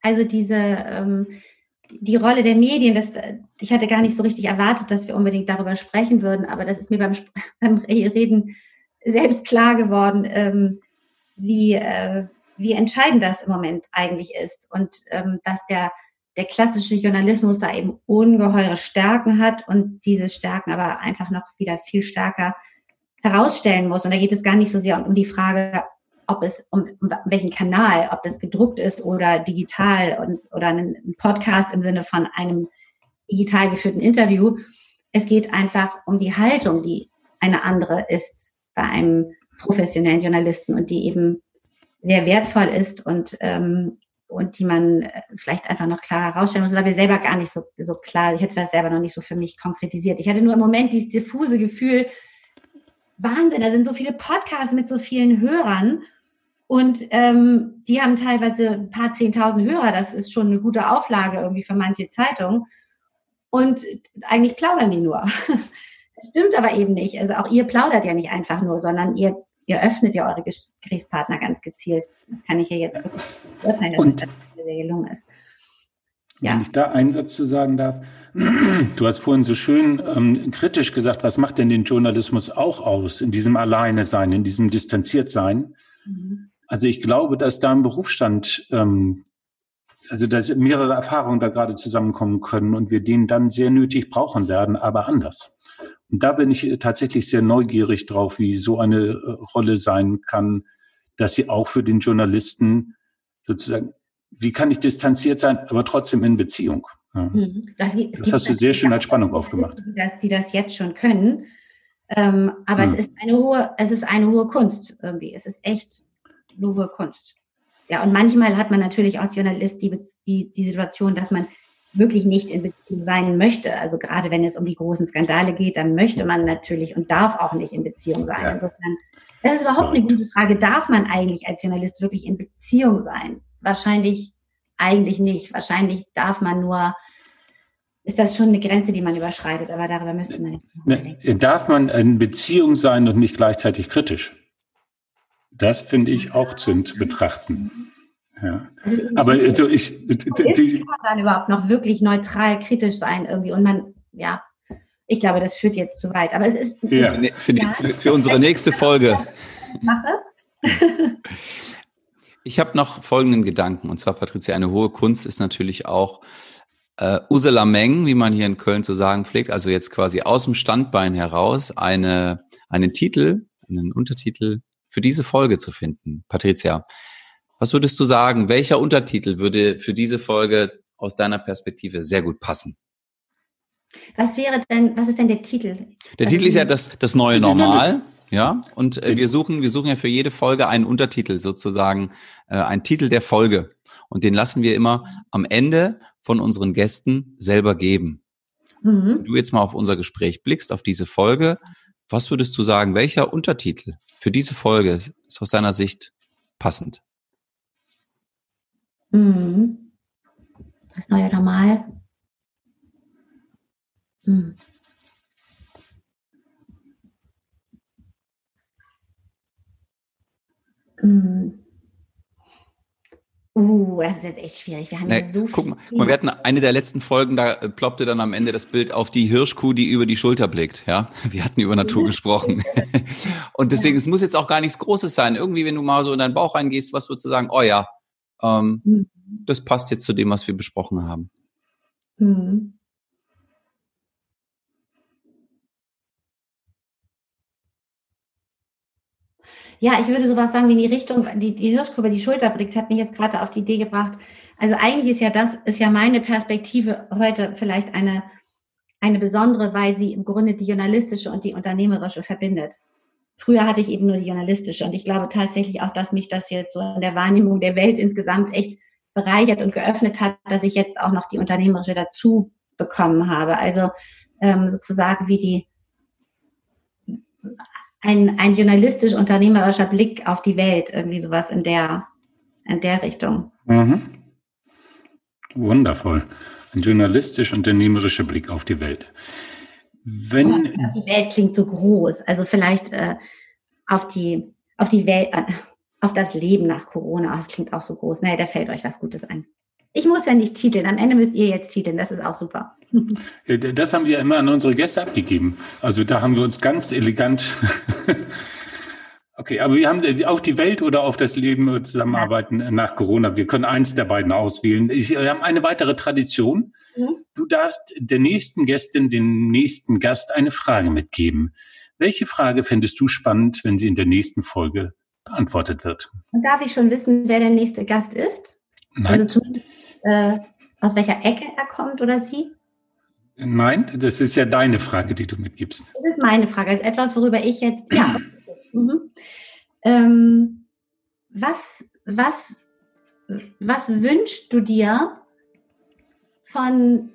C: Also diese, ähm, die Rolle der Medien, das, ich hatte gar nicht so richtig erwartet, dass wir unbedingt darüber sprechen würden, aber das ist mir beim, beim Reden selbst klar geworden, ähm, wie, äh, wie entscheidend das im Moment eigentlich ist und ähm, dass der, der klassische Journalismus da eben ungeheure Stärken hat und diese Stärken aber einfach noch wieder viel stärker herausstellen muss. Und da geht es gar nicht so sehr um die Frage, ob es um, um welchen Kanal, ob das gedruckt ist oder digital und, oder ein Podcast im Sinne von einem digital geführten Interview. Es geht einfach um die Haltung, die eine andere ist bei einem professionellen Journalisten und die eben sehr wertvoll ist und, ähm, und die man äh, vielleicht einfach noch klarer herausstellen muss, weil wir selber gar nicht so, so klar, ich hatte das selber noch nicht so für mich konkretisiert. Ich hatte nur im Moment dieses diffuse Gefühl, Wahnsinn, da sind so viele Podcasts mit so vielen Hörern und ähm, die haben teilweise ein paar zehntausend Hörer, das ist schon eine gute Auflage irgendwie für manche Zeitungen. Und eigentlich plaudern die nur. Das stimmt aber eben nicht. Also auch ihr plaudert ja nicht einfach nur, sondern ihr ihr öffnet ja eure Gesprächspartner ganz gezielt. Das kann ich ja jetzt wirklich beurteilen, dass
A: Und, das sehr gelungen ist. Ja. Wenn ich da einen Satz zu sagen darf. Du hast vorhin so schön ähm, kritisch gesagt, was macht denn den Journalismus auch aus, in diesem Alleine sein, in diesem Distanziertsein? Mhm. Also ich glaube, dass da ein Berufsstand, ähm, also dass mehrere Erfahrungen da gerade zusammenkommen können und wir den dann sehr nötig brauchen werden, aber anders. Und da bin ich äh, tatsächlich sehr neugierig drauf, wie so eine äh, Rolle sein kann, dass sie auch für den Journalisten sozusagen, wie kann ich distanziert sein, aber trotzdem in Beziehung. Ja. Mhm. Das, das hast du sehr schön als Spannung aufgemacht.
C: Die das, die das jetzt schon können. Ähm, aber mhm. es ist eine hohe, es ist eine hohe Kunst irgendwie. Es ist echt eine hohe Kunst. Ja, und manchmal hat man natürlich als Journalist die, die, die Situation, dass man wirklich nicht in Beziehung sein möchte. Also gerade wenn es um die großen Skandale geht, dann möchte man natürlich und darf auch nicht in Beziehung sein. Ja. Insofern, das ist überhaupt eine gute Frage. Darf man eigentlich als Journalist wirklich in Beziehung sein? Wahrscheinlich eigentlich nicht. Wahrscheinlich darf man nur, ist das schon eine Grenze, die man überschreitet, aber darüber müsste man nicht.
A: Ne, darf man in Beziehung sein und nicht gleichzeitig kritisch? Das finde ich auch zu betrachten. Ja. Also aber also ich,
C: die, kann man dann überhaupt noch wirklich neutral kritisch sein irgendwie und man, ja, ich glaube, das führt jetzt zu weit. Aber es ist
B: ja. für, die, für unsere nächste Folge. Mache. Ich habe noch folgenden Gedanken und zwar Patricia, eine hohe Kunst ist natürlich auch äh, Ursula Meng, wie man hier in Köln zu sagen pflegt, also jetzt quasi aus dem Standbein heraus eine einen Titel, einen Untertitel für diese Folge zu finden. Patricia, was würdest du sagen? Welcher Untertitel würde für diese Folge aus deiner Perspektive sehr gut passen?
C: Was wäre denn, was ist denn der Titel?
B: Der also Titel ist ja das, das neue Normal. Ja, und äh, wir suchen, wir suchen ja für jede Folge einen Untertitel, sozusagen äh, einen Titel der Folge. Und den lassen wir immer am Ende von unseren Gästen selber geben. Mhm. Wenn du jetzt mal auf unser Gespräch blickst, auf diese Folge, was würdest du sagen, welcher Untertitel für diese Folge ist aus deiner Sicht passend?
C: Mhm. Das neue Normal. Mhm. Mhm. Uh, das ist jetzt echt schwierig. Wir haben nee, ja so
B: guck mal, guck mal, wir hatten eine der letzten Folgen, da äh, ploppte dann am Ende das Bild auf die Hirschkuh, die über die Schulter blickt. Ja, wir hatten über Natur gesprochen. Und deswegen, ja. es muss jetzt auch gar nichts Großes sein. Irgendwie, wenn du mal so in deinen Bauch reingehst, was würdest du sagen? Oh ja, ähm, mhm. Das passt jetzt zu dem, was wir besprochen haben. Mhm.
C: Ja, ich würde sowas sagen wie in die Richtung, die, die Hirschkurve, die Schulter blickt, hat mich jetzt gerade auf die Idee gebracht. Also eigentlich ist ja das, ist ja meine Perspektive heute vielleicht eine, eine besondere, weil sie im Grunde die journalistische und die unternehmerische verbindet. Früher hatte ich eben nur die journalistische und ich glaube tatsächlich auch, dass mich das jetzt so in der Wahrnehmung der Welt insgesamt echt bereichert und geöffnet hat, dass ich jetzt auch noch die unternehmerische dazu bekommen habe. Also ähm, sozusagen wie die ein, ein journalistisch-unternehmerischer Blick auf die Welt, irgendwie sowas in der, in der Richtung. Mhm.
A: Wundervoll. Ein journalistisch-unternehmerischer Blick auf die Welt.
C: Wenn die Welt klingt so groß, also vielleicht äh, auf die auf die Welt, äh, auf das Leben nach Corona. Das klingt auch so groß. Naja, da fällt euch was Gutes ein. Ich muss ja nicht titeln. Am Ende müsst ihr jetzt titeln. Das ist auch super.
A: Das haben wir immer an unsere Gäste abgegeben. Also da haben wir uns ganz elegant. okay, aber wir haben auf die Welt oder auf das Leben zusammenarbeiten ja. nach Corona. Wir können eins der beiden auswählen. wir haben eine weitere Tradition. Mhm. Du darfst der nächsten Gästin, dem nächsten Gast eine Frage mitgeben. Welche Frage fändest du spannend, wenn sie in der nächsten Folge beantwortet wird?
C: Und darf ich schon wissen, wer der nächste Gast ist?
A: Nein.
C: Also zumindest äh, aus welcher Ecke er kommt oder sie?
A: Nein, das ist ja deine Frage, die du mitgibst.
C: Das ist meine Frage. Das ist etwas, worüber ich jetzt, ja. mhm. ähm, was, was, was wünschst du dir von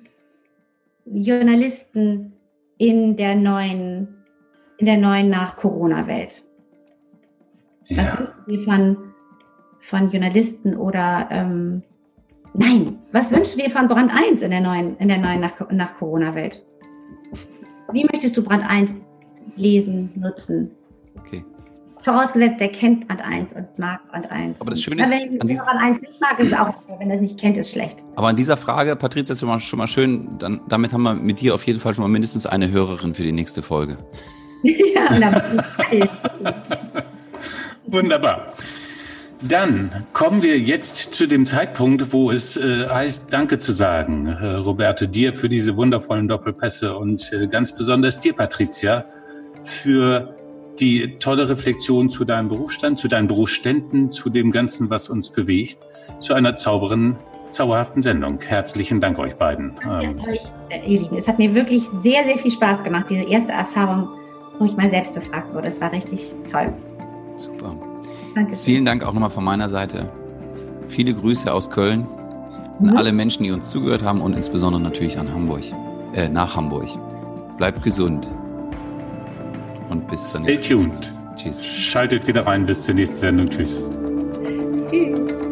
C: Journalisten in der neuen, in der neuen Nach-Corona-Welt? Ja. Was wünschst du dir von, von Journalisten oder ähm, Nein, was wünschst du dir von Brand 1 in der neuen, in der neuen nach, nach Corona-Welt? Wie möchtest du Brand 1 lesen, nutzen? Vorausgesetzt, der kennt Brand 1 und mag Brand 1.
B: Aber das Schöne ist,
C: wenn an Brand 1 nicht mag, ist es auch, wenn er es nicht kennt, ist schlecht.
B: Aber an dieser Frage, Patricia, ist schon mal, schon mal schön, dann, damit haben wir mit dir auf jeden Fall schon mal mindestens eine Hörerin für die nächste Folge. ja,
A: na, Wunderbar. Dann kommen wir jetzt zu dem Zeitpunkt, wo es äh, heißt, Danke zu sagen, äh, Roberto, dir für diese wundervollen Doppelpässe und äh, ganz besonders dir, Patricia, für die tolle Reflexion zu deinem Berufsstand, zu deinen Berufsständen, zu dem Ganzen, was uns bewegt, zu einer zauberen, zauberhaften Sendung. Herzlichen Dank euch beiden.
C: Danke ähm. euch, ihr Lieben. Es hat mir wirklich sehr, sehr viel Spaß gemacht, diese erste Erfahrung, wo ich mal selbst befragt wurde. Es war richtig toll.
B: Super. Dankeschön. Vielen Dank auch nochmal von meiner Seite. Viele Grüße aus Köln an mhm. alle Menschen, die uns zugehört haben und insbesondere natürlich an Hamburg, äh, nach Hamburg. Bleibt gesund. Und bis
A: zum nächsten Stay tuned. Tschüss. Schaltet wieder rein bis zur nächsten Sendung. Tschüss. Tschüss.